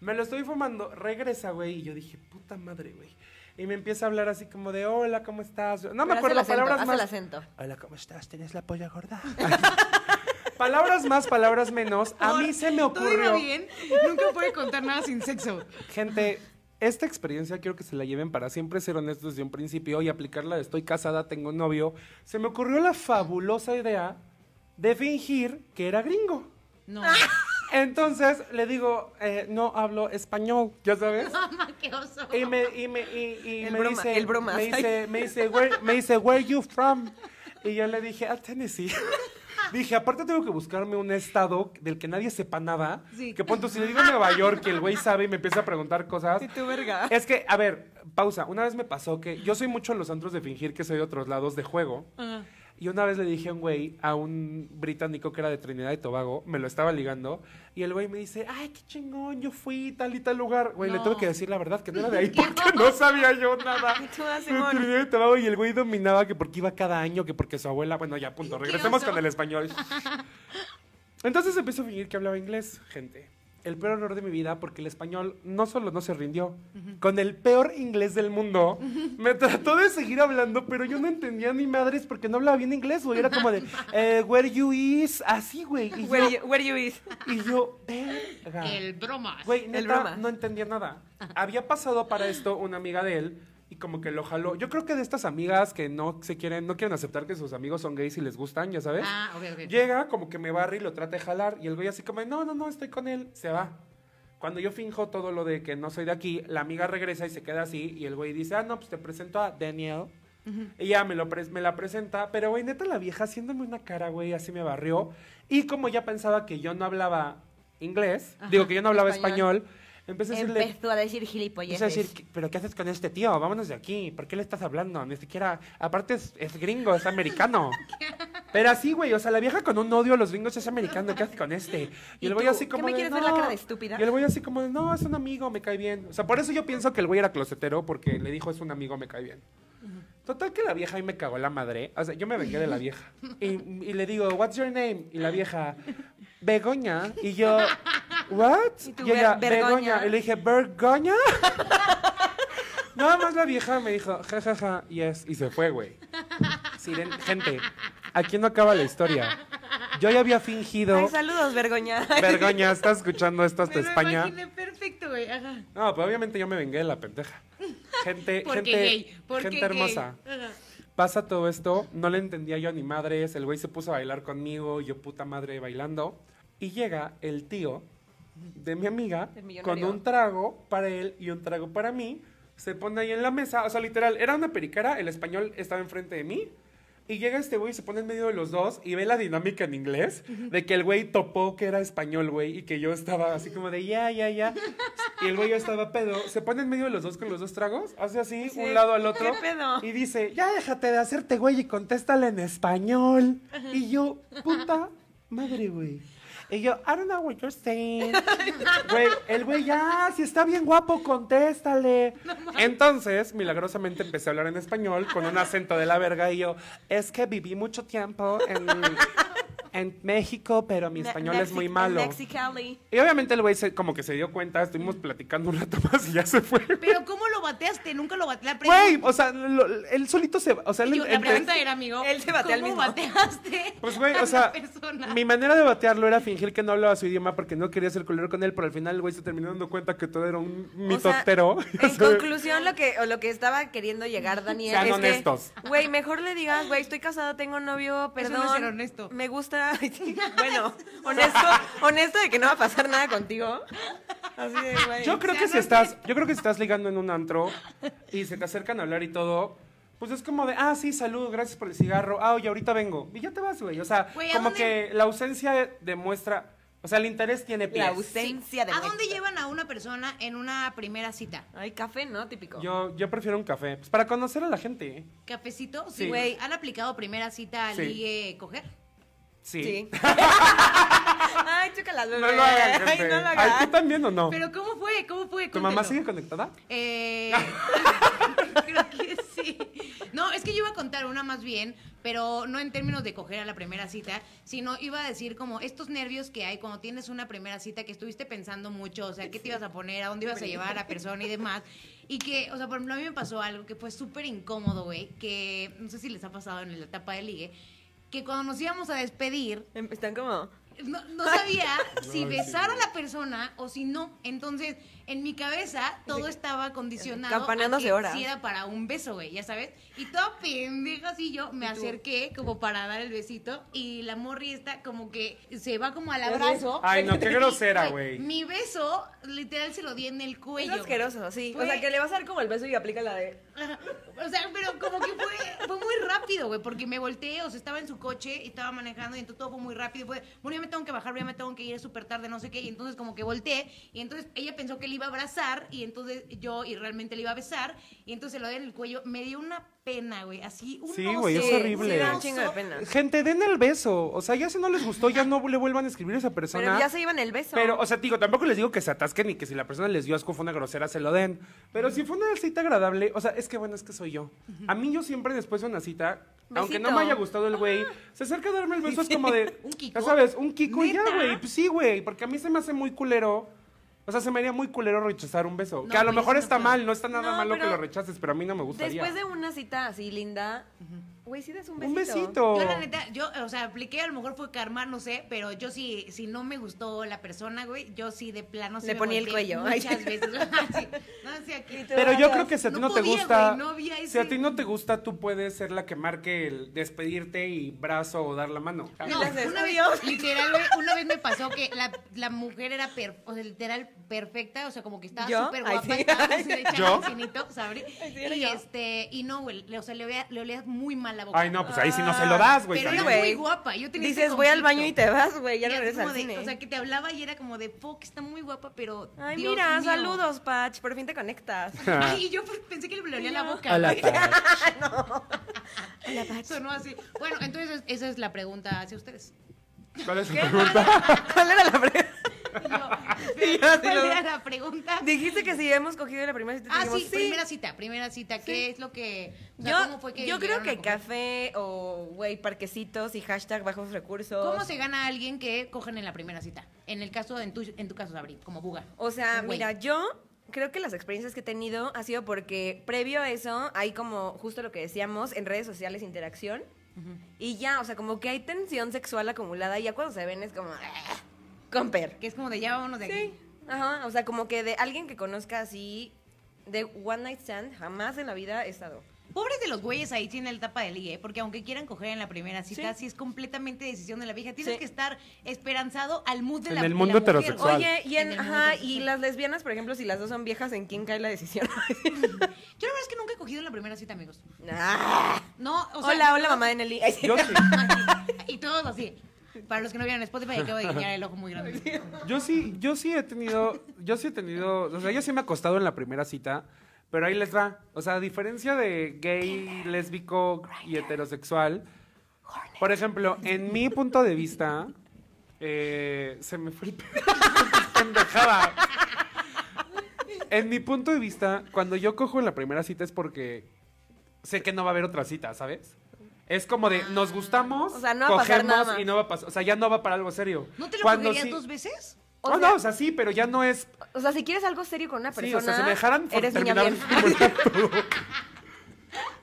[SPEAKER 3] Me lo estoy fumando, regresa, güey. Y yo dije, puta madre, güey. Y me empieza a hablar así como de, hola, ¿cómo estás? No me
[SPEAKER 2] Pero
[SPEAKER 3] acuerdo
[SPEAKER 2] acento,
[SPEAKER 3] palabras más.
[SPEAKER 2] el acento.
[SPEAKER 3] Hola, ¿cómo estás? ¿Tienes la polla gorda? palabras más, palabras menos. A mí se me
[SPEAKER 1] Todo iba
[SPEAKER 3] ocurrió.
[SPEAKER 1] bien. Nunca puede contar nada sin sexo.
[SPEAKER 3] Gente, esta experiencia quiero que se la lleven para siempre ser honestos desde un principio y aplicarla de estoy casada, tengo un novio. Se me ocurrió la fabulosa idea de fingir que era gringo.
[SPEAKER 1] No.
[SPEAKER 3] Entonces le digo, eh, no hablo español, ya sabes.
[SPEAKER 1] Mamá, qué oso.
[SPEAKER 3] Y me, y me, y, y
[SPEAKER 2] El
[SPEAKER 3] me
[SPEAKER 2] broma-
[SPEAKER 3] dice,
[SPEAKER 2] el
[SPEAKER 3] me dice, me dice, where, me dice, where you from? Y yo le dije, a Tennessee. Dije, aparte tengo que buscarme un estado del que nadie sepa nada.
[SPEAKER 1] Sí.
[SPEAKER 3] Que punto, si le digo Nueva York, que el güey sabe y me empieza a preguntar cosas.
[SPEAKER 2] Y tú, verga.
[SPEAKER 3] Es que, a ver, pausa. Una vez me pasó que yo soy mucho en los antros de fingir que soy de otros lados de juego.
[SPEAKER 1] Ajá.
[SPEAKER 3] Y una vez le dije a un güey, a un británico que era de Trinidad y Tobago, me lo estaba ligando, y el güey me dice, ay, qué chingón, yo fui tal y tal lugar. Güey, le tuve que decir la verdad, que no era de ahí, porque no sabía yo nada. De. Trinidad y Tobago, y el güey dominaba que porque iba cada año, que porque su abuela, bueno, ya, punto, regresemos con el español. Entonces empezó a fingir que hablaba inglés, gente. El peor error de mi vida porque el español no solo no se rindió, con el peor inglés del mundo, me trató de seguir hablando, pero yo no entendía ni madres porque no hablaba bien inglés, güey. Era como de, eh, where you is, así, güey. Y
[SPEAKER 2] Where
[SPEAKER 3] yo,
[SPEAKER 2] you, where you is?
[SPEAKER 3] y yo, verga.
[SPEAKER 1] El bromas.
[SPEAKER 3] Güey,
[SPEAKER 2] El
[SPEAKER 3] neta,
[SPEAKER 2] broma.
[SPEAKER 3] no entendía nada. Había pasado para esto una amiga de él y como que lo jaló. Yo creo que de estas amigas que no se quieren, no quieren aceptar que sus amigos son gays y les gustan, ya sabes.
[SPEAKER 1] Ah, ok, ok.
[SPEAKER 3] Llega, como que me barre y lo trata de jalar. Y el güey así como, no, no, no, estoy con él. Se va. Cuando yo finjo todo lo de que no soy de aquí, la amiga regresa y se queda así. Y el güey dice, ah, no, pues te presento a Daniel. Y ya me, lo me la presenta. Pero, güey, neta, la vieja haciéndome una cara, güey, así me barrió. Y como ya pensaba que yo no hablaba inglés, digo que yo no hablaba
[SPEAKER 2] Español.
[SPEAKER 3] español, empecé a decirle...
[SPEAKER 2] Empezó a decir gilipolleces.
[SPEAKER 3] Empecé a decir, "¿Qué- ¿pero qué haces con este tío? Vámonos de aquí. ¿Por qué le estás hablando? Ni siquiera. Aparte es, es gringo, es americano. Pero así, güey. O sea, la vieja con un odio a los gringos es americano. ¿Qué haces con este? Y,
[SPEAKER 2] ¿Y
[SPEAKER 3] el güey así
[SPEAKER 2] ¿Qué
[SPEAKER 3] como.
[SPEAKER 2] me
[SPEAKER 3] de,
[SPEAKER 2] quieres ver la
[SPEAKER 3] "No".
[SPEAKER 2] cara de estúpida?
[SPEAKER 3] Y el güey así como de, no, es un amigo, me cae bien. O sea, por eso yo pienso que el güey era closetero, porque le dijo, es un amigo, me cae bien. Total que la vieja ahí me cagó la madre. O sea, yo me vengué de la vieja. Y, y le digo, what's your name? Y la vieja, Begoña. Y yo, what?
[SPEAKER 2] Y tú,
[SPEAKER 3] y ella. Begoña. Y le dije, ¿Bergoña? Nada más la vieja me dijo, jajaja, ja, ja, yes. Y se fue, güey. Siren- gente, aquí no acaba la historia. Yo ya había fingido.
[SPEAKER 2] Ay, saludos, vergoña.
[SPEAKER 3] Vergoña, ¿estás escuchando esto
[SPEAKER 1] Me
[SPEAKER 3] hasta
[SPEAKER 1] lo
[SPEAKER 3] España?
[SPEAKER 1] imaginé perfecto, güey. Ajá.
[SPEAKER 3] No, pues obviamente yo me vengué de la pendeja. Gente, gente,
[SPEAKER 1] gay.
[SPEAKER 3] Gente
[SPEAKER 1] gay.
[SPEAKER 3] hermosa.
[SPEAKER 1] Ajá.
[SPEAKER 3] Pasa todo esto, no le entendía yo ni madres, el güey se puso a bailar conmigo, yo puta madre bailando. Y llega el tío de mi amiga con un trago para él y un trago para mí. Se pone ahí en la mesa, o sea, literal, era una pericara, el español estaba enfrente de mí. Y llega este güey, se pone en medio de los dos y ve la dinámica en inglés de que el güey topó que era español, güey, y que yo estaba así como de ya, ya, ya. Y el güey ya estaba pedo. Se pone en medio de los dos con los dos tragos, hace así,
[SPEAKER 2] Sí,
[SPEAKER 3] un lado al otro. Y dice, ya déjate de hacerte güey y contéstale en español. Y yo, puta madre, güey. Y yo, I don't know what you're saying. Güey, el güey, ya, si está bien guapo, contéstale. Entonces, milagrosamente empecé a hablar en español con un acento de la verga y yo, es que viví mucho tiempo en, en México, pero mi
[SPEAKER 2] Me-
[SPEAKER 3] español es muy malo.
[SPEAKER 2] Mexicali.
[SPEAKER 3] Y obviamente el güey se- como que se dio cuenta, estuvimos platicando un rato más y ya se fue.
[SPEAKER 1] Pero ¿cómo lo bateaste? Nunca lo bateaste. La
[SPEAKER 3] Güey, o sea, lo- él solito se... O sea, él-
[SPEAKER 1] yo- la
[SPEAKER 3] entre-
[SPEAKER 1] pregunta era, amigo,
[SPEAKER 2] Él se batea al
[SPEAKER 1] ¿cómo
[SPEAKER 2] mismo.
[SPEAKER 1] bateaste
[SPEAKER 3] Pues, güey, o sea,
[SPEAKER 1] persona?
[SPEAKER 3] mi manera de batearlo era fingir que no hablaba su idioma porque no quería ser culero con él, pero al final el güey se terminó dando cuenta que todo era un
[SPEAKER 2] O sea,
[SPEAKER 3] mitotero.
[SPEAKER 2] en conclusión, lo que, o lo que estaba queriendo llegar Daniel
[SPEAKER 3] Sean
[SPEAKER 2] es
[SPEAKER 3] honestos.
[SPEAKER 2] que, güey, mejor le digas, güey, estoy casada, tengo novio,
[SPEAKER 1] Eso
[SPEAKER 2] perdón.
[SPEAKER 1] no es ser honesto.
[SPEAKER 2] Me gusta, Bueno, honesto, honesto de que no va a pasar nada contigo. Así de, güey.
[SPEAKER 3] Yo creo que si estás, yo creo que si estás ligando en un antro y se te acercan a hablar y todo, pues es como de, ah, sí, salud, gracias por el cigarro, ah, oye, ahorita vengo. Y ya te vas, güey. O sea,
[SPEAKER 1] Güey, ¿a
[SPEAKER 3] como
[SPEAKER 1] dónde-
[SPEAKER 3] que la ausencia demuestra, o sea, el interés tiene pies.
[SPEAKER 2] La ausencia de
[SPEAKER 1] ¿A dónde
[SPEAKER 2] muestra.
[SPEAKER 1] llevan a una persona en una primera cita?
[SPEAKER 2] Ay, café, ¿no? Típico.
[SPEAKER 3] Yo, yo prefiero un café, pues para conocer a la gente.
[SPEAKER 1] ¿Cafecito?
[SPEAKER 3] Sí.
[SPEAKER 1] güey. ¿Han aplicado primera cita
[SPEAKER 3] Sí.
[SPEAKER 1] ligue coger?
[SPEAKER 3] Sí.
[SPEAKER 2] Sí. Ay, chócalas, bebé.
[SPEAKER 3] No lo hagan,
[SPEAKER 2] Ay,
[SPEAKER 3] gente.
[SPEAKER 2] no lo
[SPEAKER 3] Ay. ¿tú también o no?
[SPEAKER 1] ¿Pero cómo fue? ¿Cómo fue?
[SPEAKER 3] ¿Tu mamá sigue conectada?
[SPEAKER 1] Eh, creo que sí. No, es que yo iba a contar una más bien, pero no en términos de coger a la primera cita, sino iba a decir como estos nervios que hay cuando tienes una primera cita que estuviste pensando mucho, o sea, qué te ibas a poner, a dónde ibas a llevar a la persona y demás. Y que, o sea, por ejemplo, a mí me pasó algo que fue súper incómodo, güey, que no sé si les ha pasado en la etapa de ligue, que cuando nos íbamos a despedir,
[SPEAKER 2] Em, Están como...
[SPEAKER 1] no, no sabía si besar a la persona o si no. Entonces, en mi cabeza, todo estaba condicionado. a
[SPEAKER 2] Campaneándose
[SPEAKER 1] que
[SPEAKER 2] horas.
[SPEAKER 1] Si era para un beso, güey, ya sabes. Y toda pendeja así yo me acerqué como para dar el besito. Y la morri está como que se va como al abrazo.
[SPEAKER 3] Ay, no, qué grosera,
[SPEAKER 1] Y,
[SPEAKER 3] güey.
[SPEAKER 1] Mi beso, literal, se lo di en el
[SPEAKER 2] Es
[SPEAKER 1] cuello. güey.
[SPEAKER 2] asqueroso, sí.
[SPEAKER 1] Fue-
[SPEAKER 2] O sea, que le vas a dar como el beso y aplica la de...
[SPEAKER 1] O sea, pero como que fue, fue muy rápido, güey, porque me volteé, o sea, estaba en su coche y estaba manejando y entonces todo fue muy rápido. Fue, bueno, ya me tengo que bajar, ya me tengo que ir, es súper tarde, no sé qué. Y entonces como que volteé y entonces ella pensó que le iba a abrazar y entonces yo y realmente le iba a besar y entonces se lo di en el cuello. Me dio una pena, güey, así un
[SPEAKER 3] Sí,
[SPEAKER 1] oso,
[SPEAKER 3] güey, es horrible.
[SPEAKER 2] Sí, da un chingo de pena.
[SPEAKER 3] Gente, den el beso. O sea, ya si no les gustó, ya no le vuelvan a escribir a esa persona.
[SPEAKER 2] Pero ya se llevan el beso.
[SPEAKER 3] Pero, o sea, digo, tampoco les digo que se atasquen y que si la persona les dio asco fue una grosera, se lo den. Pero si fue una cita agradable, o sea, es que bueno, es que soy yo. A mí yo siempre después de una cita, aunque no me haya gustado el güey, se acerca a darme el beso, es como de...
[SPEAKER 1] ¿Un kiko?
[SPEAKER 3] Ya sabes, un kiko y ya, güey. Pues sí, güey, porque a mí se me hace muy culero. O sea, se me haría muy culero rechazar un beso.
[SPEAKER 1] No,
[SPEAKER 3] que a lo mejor
[SPEAKER 1] no
[SPEAKER 3] está mal, no está nada
[SPEAKER 2] No,
[SPEAKER 3] malo que lo rechaces, pero a mí no me gustaría.
[SPEAKER 2] Después de una cita así linda, güey, sí das un besito.
[SPEAKER 3] Un besito.
[SPEAKER 1] Yo la neta, yo, o sea, apliqué, a lo mejor fue karma, no sé, pero yo sí, si no me gustó la persona, güey, yo sí de plano sí
[SPEAKER 2] Le
[SPEAKER 1] me
[SPEAKER 2] ponía el cuello.
[SPEAKER 1] Muchas veces. Sí. No, sí, aquí.
[SPEAKER 3] Pero yo creo que si a ti
[SPEAKER 1] No
[SPEAKER 3] no, te gusta,
[SPEAKER 1] güey, no había
[SPEAKER 3] si a ti no te gusta, tú puedes ser la que marque el despedirte y brazo o dar la mano.
[SPEAKER 1] No, una vez, literal, güey, una vez me pasó que la, la mujer era, per- o sea, literal, perfecta, o sea, como que estaba súper guapa,
[SPEAKER 2] sí.
[SPEAKER 1] estábamos así de
[SPEAKER 3] ¿Yo?
[SPEAKER 1] y
[SPEAKER 2] yo.
[SPEAKER 1] este, y no, güey, le- o sea, le olía, le olía muy mal la boca.
[SPEAKER 3] Ay, no, pues ahí sí no se lo das, güey.
[SPEAKER 1] Pero
[SPEAKER 3] también.
[SPEAKER 1] era
[SPEAKER 2] güey.
[SPEAKER 1] muy guapa, yo tenía
[SPEAKER 2] Dices, voy al baño y te vas, güey, ya
[SPEAKER 1] Y
[SPEAKER 2] no
[SPEAKER 1] así
[SPEAKER 2] regresas al
[SPEAKER 1] de-
[SPEAKER 2] cine.
[SPEAKER 1] O sea, que te hablaba y era como de, fuck, está muy guapa, pero.
[SPEAKER 2] Ay,
[SPEAKER 1] Dios
[SPEAKER 2] mira,
[SPEAKER 1] mío".
[SPEAKER 2] saludos, Patch, por fin te conectas.
[SPEAKER 1] Ay, y yo pues, pensé que le olía la boca.
[SPEAKER 3] A la
[SPEAKER 1] güey.
[SPEAKER 3] tarde.
[SPEAKER 1] Sonó así. Bueno, entonces esa es la pregunta hacia ustedes.
[SPEAKER 3] ¿Cuál es su pregunta?
[SPEAKER 2] ¿Cuál era la pregunta?
[SPEAKER 1] Y yo, ¿Cuál era la pregunta?
[SPEAKER 2] Dijiste que si hemos cogido la primera cita.
[SPEAKER 1] Ah,
[SPEAKER 2] dijimos,
[SPEAKER 1] sí, primera cita, primera cita. ¿Qué es lo que. o sea,
[SPEAKER 2] Yo,
[SPEAKER 1] ¿cómo fue que
[SPEAKER 2] yo creo que café o, güey, parquecitos y hashtag bajos recursos.
[SPEAKER 1] ¿Cómo se gana a alguien que cogen en la primera cita? En el caso, en tu, en tu caso, Sabri, como buga.
[SPEAKER 2] O sea, mira, yo creo que las experiencias que he tenido ha sido porque previo a eso hay como justo lo que decíamos en redes sociales interacción y ya, o sea, como que hay tensión sexual acumulada y ya cuando se ven es como "Ah, comper.
[SPEAKER 1] Que es como de ya vámonos de aquí.
[SPEAKER 2] Sí. Ajá, o sea, como que de alguien que conozca así de one night stand jamás en la vida he estado.
[SPEAKER 1] Pobres de los güeyes ahí sí en la etapa de ligue, ¿eh? porque aunque quieran coger en la primera cita, sí,
[SPEAKER 2] Sí.
[SPEAKER 1] es completamente decisión de la vieja. Tienes
[SPEAKER 2] Sí.
[SPEAKER 1] que estar esperanzado al mood de
[SPEAKER 3] En
[SPEAKER 1] la
[SPEAKER 3] el
[SPEAKER 1] de
[SPEAKER 3] mundo
[SPEAKER 1] la mujer,
[SPEAKER 3] heterosexual.
[SPEAKER 2] Oye, y en,
[SPEAKER 1] En el
[SPEAKER 2] ajá, y las lesbianas, por ejemplo, si las dos son viejas, ¿en quién cae la decisión?
[SPEAKER 1] Yo la verdad es que nunca he cogido en la primera cita, amigos.
[SPEAKER 2] Ah.
[SPEAKER 1] No, o sea,
[SPEAKER 2] hola, hola, mamá de Nelly.
[SPEAKER 3] Yo sí.
[SPEAKER 1] y todos así. Para los que no vieran Spotify, acabo de guiñar el ojo muy grande.
[SPEAKER 3] Yo sí, yo sí he tenido, yo sí he tenido, o sea, yo sí me he acostado en la primera cita, pero ahí les va. O sea, a diferencia de gay, lésbico y heterosexual, por ejemplo, en mi punto de vista, eh, se me fue el pendejada. En mi punto de vista, cuando yo cojo en la primera cita es porque sé que no va a haber otra cita, ¿sabes? Es como de, nos gustamos,
[SPEAKER 2] O sea, no va a pasar nada
[SPEAKER 3] cogemos y no va a pasar, o sea, ya no va para algo serio.
[SPEAKER 1] ¿No te lo
[SPEAKER 3] Cuando
[SPEAKER 1] cogerías
[SPEAKER 3] sí-
[SPEAKER 1] dos veces?
[SPEAKER 2] O
[SPEAKER 3] no,
[SPEAKER 2] sea-
[SPEAKER 3] no, o sea, sí, pero ya no es.
[SPEAKER 2] O sea, si quieres algo serio con una
[SPEAKER 3] Sí,
[SPEAKER 2] persona,
[SPEAKER 3] o sea, si me dejaran por
[SPEAKER 2] eres niña
[SPEAKER 3] terminar
[SPEAKER 2] bien.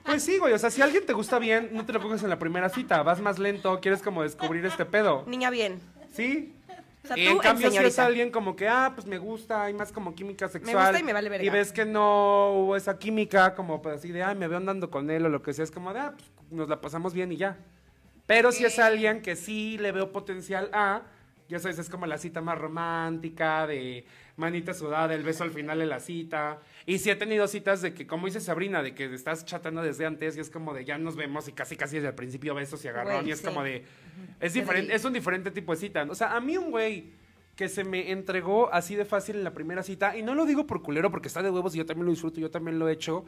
[SPEAKER 3] Pues sí, güey, o sea, si alguien te gusta bien, no te lo coges en la primera cita, vas más lento, quieres como descubrir este pedo.
[SPEAKER 2] niña bien.
[SPEAKER 3] Sí.
[SPEAKER 2] O sea,
[SPEAKER 3] y
[SPEAKER 2] tú
[SPEAKER 3] en cambio, si es
[SPEAKER 2] señorita.
[SPEAKER 3] alguien como que, ah, pues me gusta, hay más como química sexual.
[SPEAKER 2] gusta y me vale verga.
[SPEAKER 3] Y ves que no hubo esa química, como pues así de, ah, me veo andando con él o lo que sea, es como de, ah, pues nos la pasamos bien y ya. Pero si es alguien que sí le veo potencial a, ya sabes, es como la cita más romántica, de manita sudada, el beso al final de la cita. Y sí he tenido citas de que, como dice Sabrina, de que estás chatando desde antes y es como de ya nos vemos y casi casi desde el principio besos y agarrón
[SPEAKER 2] Güey,
[SPEAKER 3] y es
[SPEAKER 2] sí.
[SPEAKER 3] como de... Es diferente, es un diferente tipo de cita. O sea, a mí un güey que se me entregó así de fácil en la primera cita, y no lo digo por culero porque está de huevos y yo también lo disfruto, yo también lo he hecho,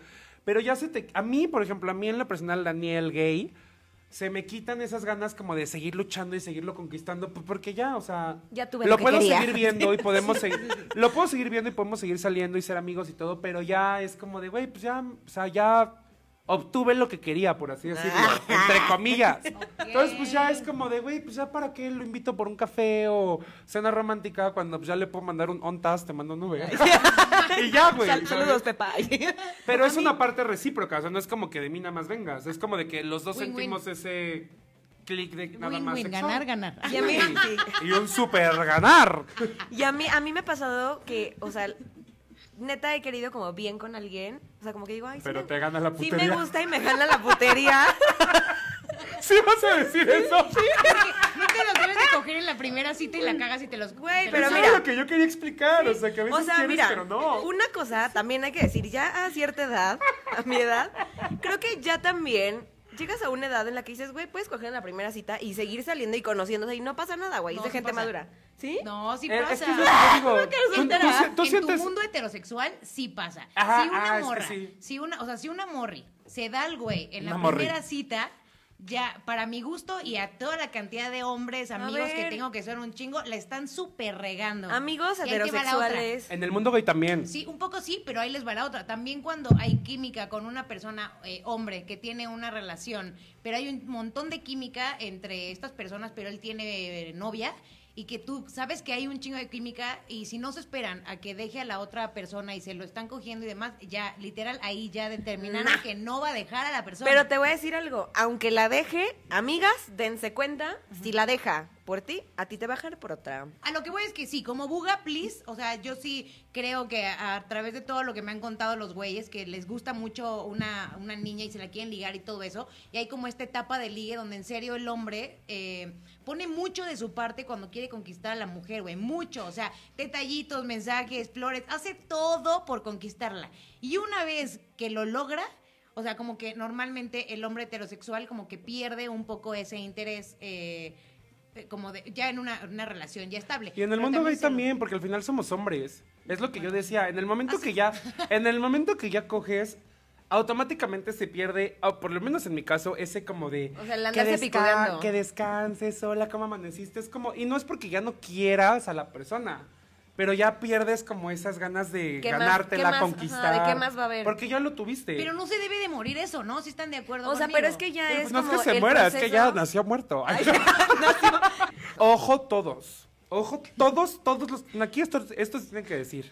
[SPEAKER 3] pero ya se te... A mí, por ejemplo, a mí en la personal, Daniel Gay, se me quitan esas ganas como de seguir luchando y seguirlo conquistando, pues porque ya, o sea,
[SPEAKER 2] Ya tuve
[SPEAKER 3] lo,
[SPEAKER 2] lo que
[SPEAKER 3] puedo
[SPEAKER 2] quería.
[SPEAKER 3] seguir viendo y podemos seguir, lo puedo seguir viendo y podemos seguir saliendo y ser amigos y todo, pero ya es como de, güey, pues ya, o sea, ya obtuve lo que quería, por así decirlo, entre comillas. Entonces, pues ya es como de, güey, pues ya para qué lo invito por un café o cena romántica cuando pues, ya le puedo mandar un ontas, te mando un nube. y ya, güey.
[SPEAKER 2] Sal- saludos, Pepa.
[SPEAKER 3] Pero es una parte recíproca, o sea, no es como que de mí nada más vengas, es como de que los dos sentimos ese clic de nada
[SPEAKER 1] Win,
[SPEAKER 3] más
[SPEAKER 1] win,
[SPEAKER 3] sexual.
[SPEAKER 1] ganar, ganar.
[SPEAKER 2] Y a mí, sí.
[SPEAKER 3] Y un super ganar.
[SPEAKER 2] Y a mí, a mí me ha pasado que, o sea, neta he querido como bien con alguien. O sea, como que digo, ay, sí
[SPEAKER 3] Pero
[SPEAKER 2] me-
[SPEAKER 3] te gana la
[SPEAKER 2] Sí
[SPEAKER 3] putería.
[SPEAKER 2] me gusta y me gana la putería.
[SPEAKER 3] ¿Sí vas a decir eso?
[SPEAKER 1] Porque no te los debes de coger en la primera cita y la cagas y te los
[SPEAKER 2] Güey, pero mira.
[SPEAKER 3] es lo que yo quería explicar, o sea, que a veces
[SPEAKER 2] O sea,
[SPEAKER 3] quieres,
[SPEAKER 2] mira,
[SPEAKER 3] pero no.
[SPEAKER 2] una cosa también hay que decir, ya a cierta edad, a mi edad, creo que ya también llegas a una edad en la que dices, güey, puedes coger en la primera cita y seguir saliendo y conociéndose y no pasa nada, güey,
[SPEAKER 1] No,
[SPEAKER 2] es de
[SPEAKER 1] sí
[SPEAKER 2] gente
[SPEAKER 1] pasa.
[SPEAKER 2] madura. ¿Sí?
[SPEAKER 1] No, sí
[SPEAKER 3] Eh,
[SPEAKER 1] pasa.
[SPEAKER 3] es que es lo que digo.
[SPEAKER 2] que
[SPEAKER 3] Tú- tú, tú
[SPEAKER 1] en
[SPEAKER 3] sientes...
[SPEAKER 1] tu mundo heterosexual sí pasa.
[SPEAKER 3] Ajá,
[SPEAKER 1] si una
[SPEAKER 3] ah, es que
[SPEAKER 1] morra,
[SPEAKER 3] sí.
[SPEAKER 1] si una, o sea, si una morri se da al güey en la
[SPEAKER 3] Una morri.
[SPEAKER 1] primera cita, ya para mi gusto y a toda la cantidad de hombres, amigos que tengo que son un chingo, la están súper regando.
[SPEAKER 2] Amigos
[SPEAKER 1] Y
[SPEAKER 2] heterosexuales.
[SPEAKER 3] En el mundo gay también.
[SPEAKER 1] Sí, un poco sí, pero ahí les va la otra. También cuando hay química con una persona, eh, hombre, que tiene una relación, pero hay un montón de química entre estas personas, pero él tiene eh, novia, y que tú sabes que hay un chingo de química, y si no se esperan a que deje a la otra persona y se lo están cogiendo y demás, ya, literal, ahí ya determinaron
[SPEAKER 2] Nah.
[SPEAKER 1] que no va a dejar a la persona.
[SPEAKER 2] Pero te voy a decir algo, aunque la deje, amigas, dense cuenta, si la deja por ti, a ti te va a dejar por otra.
[SPEAKER 1] A lo que voy es que sí, como Buga, please, o sea, yo sí creo que a, a través de todo lo que me han contado los güeyes, que les gusta mucho una, una niña y se la quieren ligar y todo eso, y hay como esta etapa de ligue donde en serio el hombre eh, pone mucho de su parte cuando quiere conquistar a la mujer, güey, mucho, o sea, detallitos, mensajes, flores, hace todo por conquistarla. Y una vez que lo logra, o sea, como que normalmente el hombre heterosexual como que pierde un poco ese interés. eh, como de, ya en una, una relación ya estable.
[SPEAKER 3] Y en el mundo gay
[SPEAKER 1] lo-
[SPEAKER 3] también, porque al final somos hombres. Es lo que yo decía. En el momento
[SPEAKER 1] Ah,
[SPEAKER 3] que ya, en el momento que ya coges, automáticamente se pierde, o por lo menos en mi caso, ese como de
[SPEAKER 2] O sea, el
[SPEAKER 3] que,
[SPEAKER 2] picoteando.
[SPEAKER 3] que descanses, hola, ¿cómo amaneciste? Es como, y no es porque ya no quieras a la persona. Pero ya pierdes como esas ganas de
[SPEAKER 2] ¿Qué más-
[SPEAKER 3] ganártela,
[SPEAKER 2] qué más? Ajá,
[SPEAKER 3] conquistar.
[SPEAKER 2] ¿de qué más va a haber?
[SPEAKER 3] Porque ya lo tuviste.
[SPEAKER 1] Pero no se debe de morir eso, ¿no? Si están de acuerdo
[SPEAKER 2] O sea,
[SPEAKER 1] conmigo.
[SPEAKER 2] pero es que ya
[SPEAKER 3] Pero,
[SPEAKER 2] es
[SPEAKER 3] pues no es que se muera, es que ya nació muerto. Ojo todos. Ojo todos, todos los... Aquí esto, esto se tiene que decir.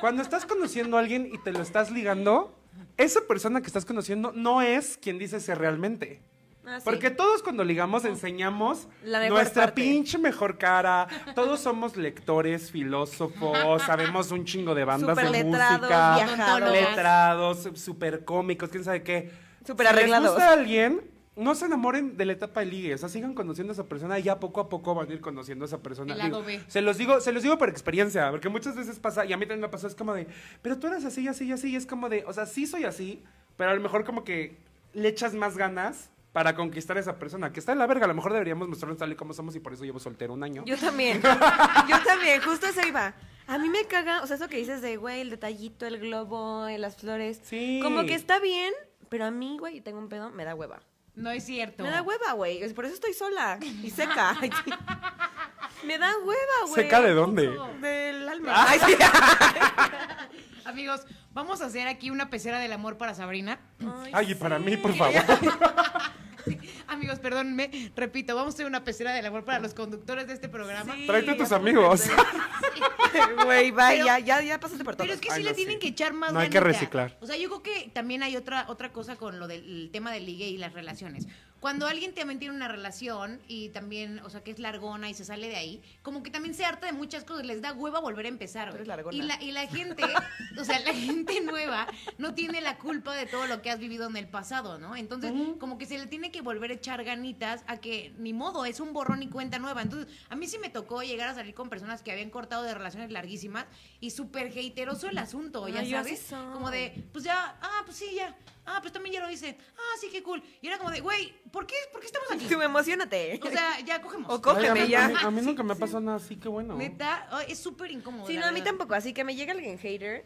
[SPEAKER 3] Cuando estás conociendo a alguien y te lo estás ligando, esa persona que estás conociendo no es quien dice ser realmente.
[SPEAKER 2] Ah, sí.
[SPEAKER 3] Porque todos cuando ligamos enseñamos nuestra
[SPEAKER 2] parte.
[SPEAKER 3] pinche mejor cara. Todos somos lectores, filósofos, sabemos un chingo de bandas de música,
[SPEAKER 2] viajados.
[SPEAKER 3] letrados, super cómicos, quién sabe qué.
[SPEAKER 2] Súper
[SPEAKER 3] Si les
[SPEAKER 2] arreglados.
[SPEAKER 3] gusta a alguien, no se enamoren de la etapa de ligue, o sea, sigan conociendo a esa persona y ya poco a poco van a ir conociendo a esa persona.
[SPEAKER 1] El lado
[SPEAKER 3] Digo,
[SPEAKER 1] B.
[SPEAKER 3] se los digo, se los digo por experiencia, porque muchas veces pasa, y a mí también me pasó, es como de, pero tú eres así, así, así, y es como de, o sea, sí soy así, pero a lo mejor como que le echas más ganas para conquistar a esa persona, que está en la verga, a lo mejor deberíamos mostrarnos tal y como somos y por eso llevo soltero un año.
[SPEAKER 2] Yo también. Yo también, justo eso iba. A mí me caga, o sea, eso que dices de, güey, el detallito, el globo, las flores.
[SPEAKER 3] Sí.
[SPEAKER 2] Como que está bien, pero a mí, güey, tengo un pedo, me da hueva.
[SPEAKER 1] No es cierto.
[SPEAKER 2] Me da hueva, güey. Por eso estoy sola y seca. me da hueva, güey.
[SPEAKER 3] ¿Seca de dónde?
[SPEAKER 2] Del alma.
[SPEAKER 3] Ah.
[SPEAKER 2] Ay, sí.
[SPEAKER 1] Amigos, vamos a hacer aquí una pecera del amor para Sabrina.
[SPEAKER 3] Ay, y para mí, por favor.
[SPEAKER 1] Amigos, perdónenme, repito, vamos a hacer una pecera del amor para los conductores de este programa.
[SPEAKER 2] Sí,
[SPEAKER 3] Tráete a tus amigos.
[SPEAKER 2] Güey,
[SPEAKER 1] Pero-
[SPEAKER 2] ya, ya, pasaste por todo.
[SPEAKER 1] Pero es que
[SPEAKER 3] Ay,
[SPEAKER 1] sí
[SPEAKER 3] no,
[SPEAKER 1] le tienen
[SPEAKER 3] sí.
[SPEAKER 1] que echar más
[SPEAKER 3] No hay que reciclar.
[SPEAKER 1] O sea, yo creo que también hay otra, otra cosa con lo del el tema del ligue y las relaciones. Cuando alguien también tiene una relación y también, o sea, que es largona y se sale de ahí, como que también se harta de muchas cosas, les da hueva volver a empezar. Güey.
[SPEAKER 2] eres largona.
[SPEAKER 1] Y la, y la gente, o sea, la gente nueva no tiene la culpa de todo lo que has vivido en el pasado, ¿no? Entonces, como que se le tiene que volver a echar ganitas a que ni modo, es un borrón y cuenta nueva. Entonces, a mí sí me tocó llegar a salir con personas que habían cortado de relaciones larguísimas y súper hateroso el asunto, ya
[SPEAKER 2] Ay,
[SPEAKER 1] sabes. Como de, pues ya, ah, pues sí, ya. Ah, pues también ya lo hice. Ah, sí, qué cool. Y era como de, güey, ¿por qué, ¿por qué estamos aquí?
[SPEAKER 2] Tú emocionate.
[SPEAKER 1] O sea, ya cogemos.
[SPEAKER 2] O
[SPEAKER 3] Ay,
[SPEAKER 2] cógeme
[SPEAKER 3] a, mí,
[SPEAKER 2] ya.
[SPEAKER 3] a mí- a mí nunca me ha pasado nada así, qué bueno.
[SPEAKER 1] Neta, es súper incómodo.
[SPEAKER 2] Sí, no, a mí
[SPEAKER 1] verdad.
[SPEAKER 2] tampoco. Así que me llega alguien hater.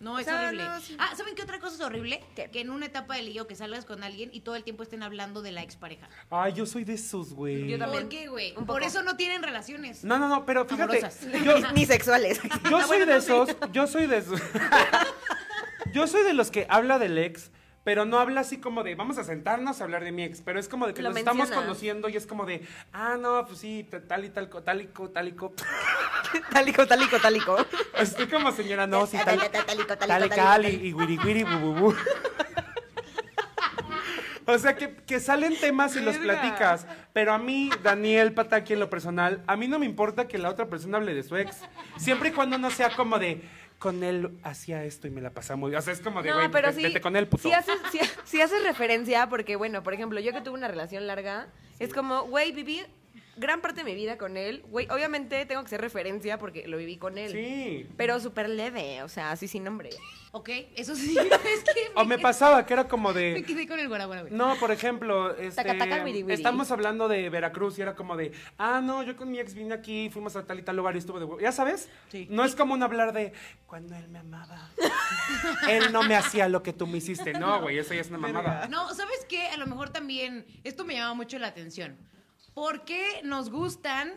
[SPEAKER 1] No,
[SPEAKER 2] O
[SPEAKER 1] es
[SPEAKER 2] sea,
[SPEAKER 1] horrible.
[SPEAKER 2] no, sí.
[SPEAKER 1] Ah, ¿saben qué otra cosa es horrible?
[SPEAKER 2] ¿Qué?
[SPEAKER 1] Que en una etapa de lío que salgas con alguien y todo el tiempo estén hablando de la expareja.
[SPEAKER 3] Ay, yo soy de esos, güey.
[SPEAKER 2] Yo también.
[SPEAKER 1] ¿Por qué, güey? Por eso no tienen relaciones.
[SPEAKER 3] No, no, no, pero fíjate, yo,
[SPEAKER 2] Ni, ni sexuales.
[SPEAKER 3] yo
[SPEAKER 1] Ah,
[SPEAKER 3] soy
[SPEAKER 1] bueno,
[SPEAKER 3] de
[SPEAKER 1] no, sí.
[SPEAKER 3] esos, yo soy de esos. yo soy de los que habla del ex, pero no habla así como de, vamos a sentarnos a hablar de mi ex, pero es como de que
[SPEAKER 2] Lo
[SPEAKER 3] nos estamos conociendo y es como de, ah, no, pues sí, tal y tal, co- tal y co- tal y co-
[SPEAKER 2] Tálico, tálico, tálico.
[SPEAKER 3] Estoy como señora, no, sí, tal,
[SPEAKER 2] Tálico, tálico,
[SPEAKER 3] tal y wiri wiri bu. O sea, que, que salen temas y los platicas. Pero a mí, Daniel Pataki, en lo personal, a mí no me importa que la otra persona hable de su ex. Siempre y cuando no sea como de, con él hacía esto y me la pasaba muy bien. O sea, es como de, güey,
[SPEAKER 2] No, pero
[SPEAKER 3] vete-
[SPEAKER 2] sí.
[SPEAKER 3] con él, puto.
[SPEAKER 2] Sí haces, sí, sí haces referencia, porque, bueno, por ejemplo, yo que tuve una relación larga, es como, güey, viví gran parte de mi vida con él. Güey, obviamente tengo que ser referencia porque lo viví con él.
[SPEAKER 3] Sí.
[SPEAKER 2] Pero súper leve, o sea, así sin nombre.
[SPEAKER 1] Ok, eso sí, es que
[SPEAKER 3] O me
[SPEAKER 1] quedé-
[SPEAKER 3] pasaba que era como
[SPEAKER 1] Me
[SPEAKER 3] de...
[SPEAKER 1] quedé con el guara, guara, güey.
[SPEAKER 3] No, por ejemplo, este,
[SPEAKER 2] Taca, taca, wiri, wiri.
[SPEAKER 3] estamos hablando de Veracruz y era como de, ah, no, yo con mi ex vine aquí, fuimos a tal y tal lugar y estuvo de huevo. ¿Ya sabes?
[SPEAKER 2] Sí.
[SPEAKER 3] No es como un hablar de, cuando él me amaba, él no me hacía lo que tú me hiciste. No, güey, eso ya es una mamada.
[SPEAKER 1] No, ¿sabes qué? A lo mejor también, esto me llama mucho la atención. ¿Por qué nos gustan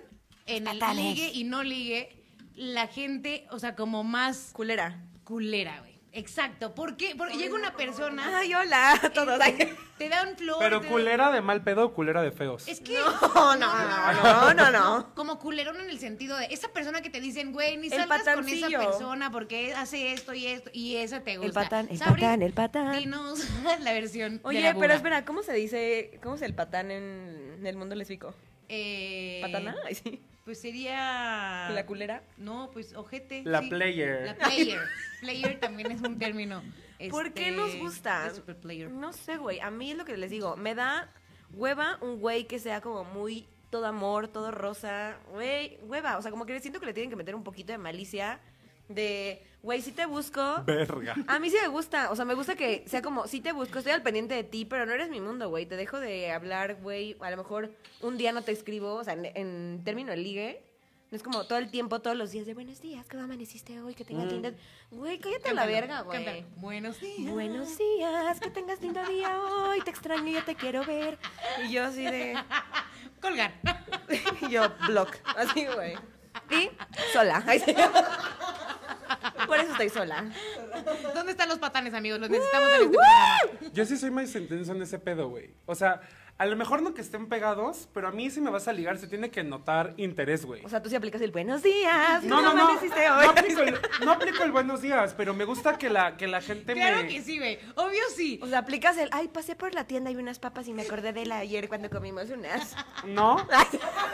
[SPEAKER 1] en el ligue y no ligue la gente, o sea, como más
[SPEAKER 2] Culera.
[SPEAKER 1] culera, güey? Exacto. ¿Por qué? Porque llega una persona,
[SPEAKER 2] Ay, hola a todos.
[SPEAKER 1] este, te dan flor.
[SPEAKER 3] Pero
[SPEAKER 1] te-
[SPEAKER 3] culera de mal pedo o culera de feos.
[SPEAKER 1] Es que...
[SPEAKER 2] No, no, no, no, no.
[SPEAKER 1] Como culerón en el sentido de esa persona que te dicen, güey, ni
[SPEAKER 2] El
[SPEAKER 1] salgas con esa
[SPEAKER 2] patancillo.
[SPEAKER 1] persona porque hace esto y esto y esa te gusta.
[SPEAKER 2] patán, el
[SPEAKER 1] Sabri,
[SPEAKER 2] patán, el patán.
[SPEAKER 1] Dinos la versión de
[SPEAKER 2] Oye,
[SPEAKER 1] la
[SPEAKER 2] pero espera, ¿cómo se dice, cómo es el patán en el mundo lésbico?
[SPEAKER 1] Eh,
[SPEAKER 2] ¿Patana? Ay, sí.
[SPEAKER 1] Pues sería...
[SPEAKER 2] ¿La culera?
[SPEAKER 1] No, pues ojete.
[SPEAKER 3] La
[SPEAKER 1] sí.
[SPEAKER 3] player.
[SPEAKER 1] La player. player también es un término.
[SPEAKER 2] ¿Por qué
[SPEAKER 1] este,
[SPEAKER 2] nos gusta?
[SPEAKER 1] super player.
[SPEAKER 2] No sé, güey. A mí es lo que les digo. Me da hueva un güey que sea como muy todo amor, todo rosa. Güey, hueva. O sea, como que siento que le tienen que meter un poquito de malicia. De, güey, si te busco.
[SPEAKER 3] Verga.
[SPEAKER 2] A mí sí me gusta, o sea, me gusta que sea como, sí te busco, estoy al pendiente de ti, pero no eres mi mundo, güey. Te dejo de hablar, güey. A lo mejor un día no te escribo, o sea, en, en término de ligue. No es como todo el tiempo, todos los días de buenos días, ¿cómo amaneciste hoy? Que tengas lindas. Güey, cállate a la verga, güey.
[SPEAKER 1] Buenos días.
[SPEAKER 2] Buenos días, que tengas lindo día hoy, te extraño, ya te quiero ver. Y yo así de,
[SPEAKER 1] Colgar.
[SPEAKER 2] y yo block, así güey. Y sola. Ay, sí. Por eso estoy sola.
[SPEAKER 1] ¿Dónde están los patanes, amigos? Los necesitamos en este programa.
[SPEAKER 3] Yo sí soy más intenso en ese pedo, güey. O sea, a lo mejor no que estén pegados, pero a mí si me vas a ligar se tiene que notar interés, güey.
[SPEAKER 2] O sea, tú sí aplicas el buenos días.
[SPEAKER 3] No,
[SPEAKER 2] ¿cómo
[SPEAKER 3] no, no.
[SPEAKER 2] amaneciste hoy?
[SPEAKER 3] No aplico, el, no aplico el buenos días, pero me gusta que la, que la gente
[SPEAKER 1] Claro
[SPEAKER 3] me...
[SPEAKER 1] que sí, güey. Obvio sí.
[SPEAKER 2] O sea, aplicas el, ay, pasé por la tienda y vi unas papas y me acordé de la ayer cuando comimos unas.
[SPEAKER 3] ¿No?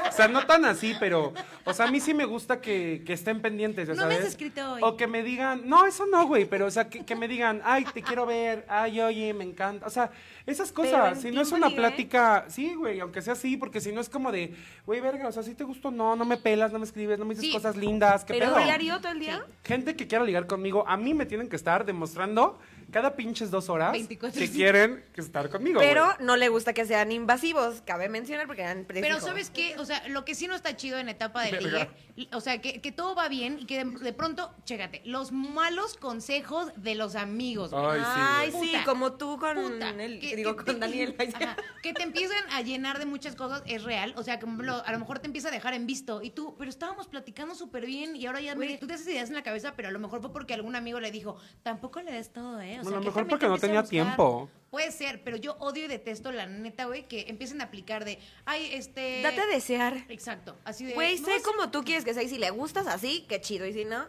[SPEAKER 3] O sea, no tan así, pero... O sea, a mí sí me gusta que, que estén pendientes, ya
[SPEAKER 1] No me has
[SPEAKER 3] sabes.
[SPEAKER 1] escrito hoy.
[SPEAKER 3] O que me digan... No, eso no, güey, pero o sea, que, que me digan, ay, te quiero ver, ay, oye, me encanta. O sea, esas cosas. Si no es una
[SPEAKER 2] libre.
[SPEAKER 3] plática... Sí, güey, aunque sea así, porque si no es como de... Güey, verga, o sea, si te gustó, no, no me pelas, no me escribes, no me dices
[SPEAKER 1] Sí.
[SPEAKER 3] cosas lindas, ¿qué
[SPEAKER 2] Pero
[SPEAKER 3] pedo?
[SPEAKER 2] diario todo el día.
[SPEAKER 3] Gente que quiera ligar conmigo, a mí me tienen que estar demostrando cada pinches dos horas
[SPEAKER 1] 24,
[SPEAKER 3] que
[SPEAKER 1] sí.
[SPEAKER 3] quieren estar conmigo.
[SPEAKER 2] Pero no le gusta que sean invasivos, cabe mencionar porque eran
[SPEAKER 1] Pero ¿sabes qué? O sea, lo que sí no está chido en etapa de ligue, o sea, que, que todo va bien y que de, de pronto, chécate, los malos consejos de los amigos.
[SPEAKER 3] Ay, sí,
[SPEAKER 2] Ay, sí,
[SPEAKER 1] Puta,
[SPEAKER 2] como tú con
[SPEAKER 1] Puta, que-
[SPEAKER 2] digo,
[SPEAKER 1] que
[SPEAKER 2] con
[SPEAKER 1] te-
[SPEAKER 2] Daniel.
[SPEAKER 1] Ajá, que te empiezan a llenar de muchas cosas es real. O sea, que a lo mejor te empieza a dejar en visto. Y tú, pero estábamos platicando súper bien y ahora ya, mire, tú te haces ideas en la cabeza, pero a lo mejor fue porque algún amigo le dijo, tampoco le des todo, ¿eh? O
[SPEAKER 3] A lo mejor porque no tenía
[SPEAKER 1] buscar".
[SPEAKER 3] tiempo.
[SPEAKER 1] Puede ser, pero yo odio y detesto la neta, güey, que empiecen a aplicar de, ay, este...
[SPEAKER 2] Date a desear.
[SPEAKER 1] Exacto, así de...
[SPEAKER 2] Güey,
[SPEAKER 1] "No,
[SPEAKER 2] sé
[SPEAKER 1] sí".
[SPEAKER 2] como tú quieres que sea y si le gustas así, qué chido. Y si no,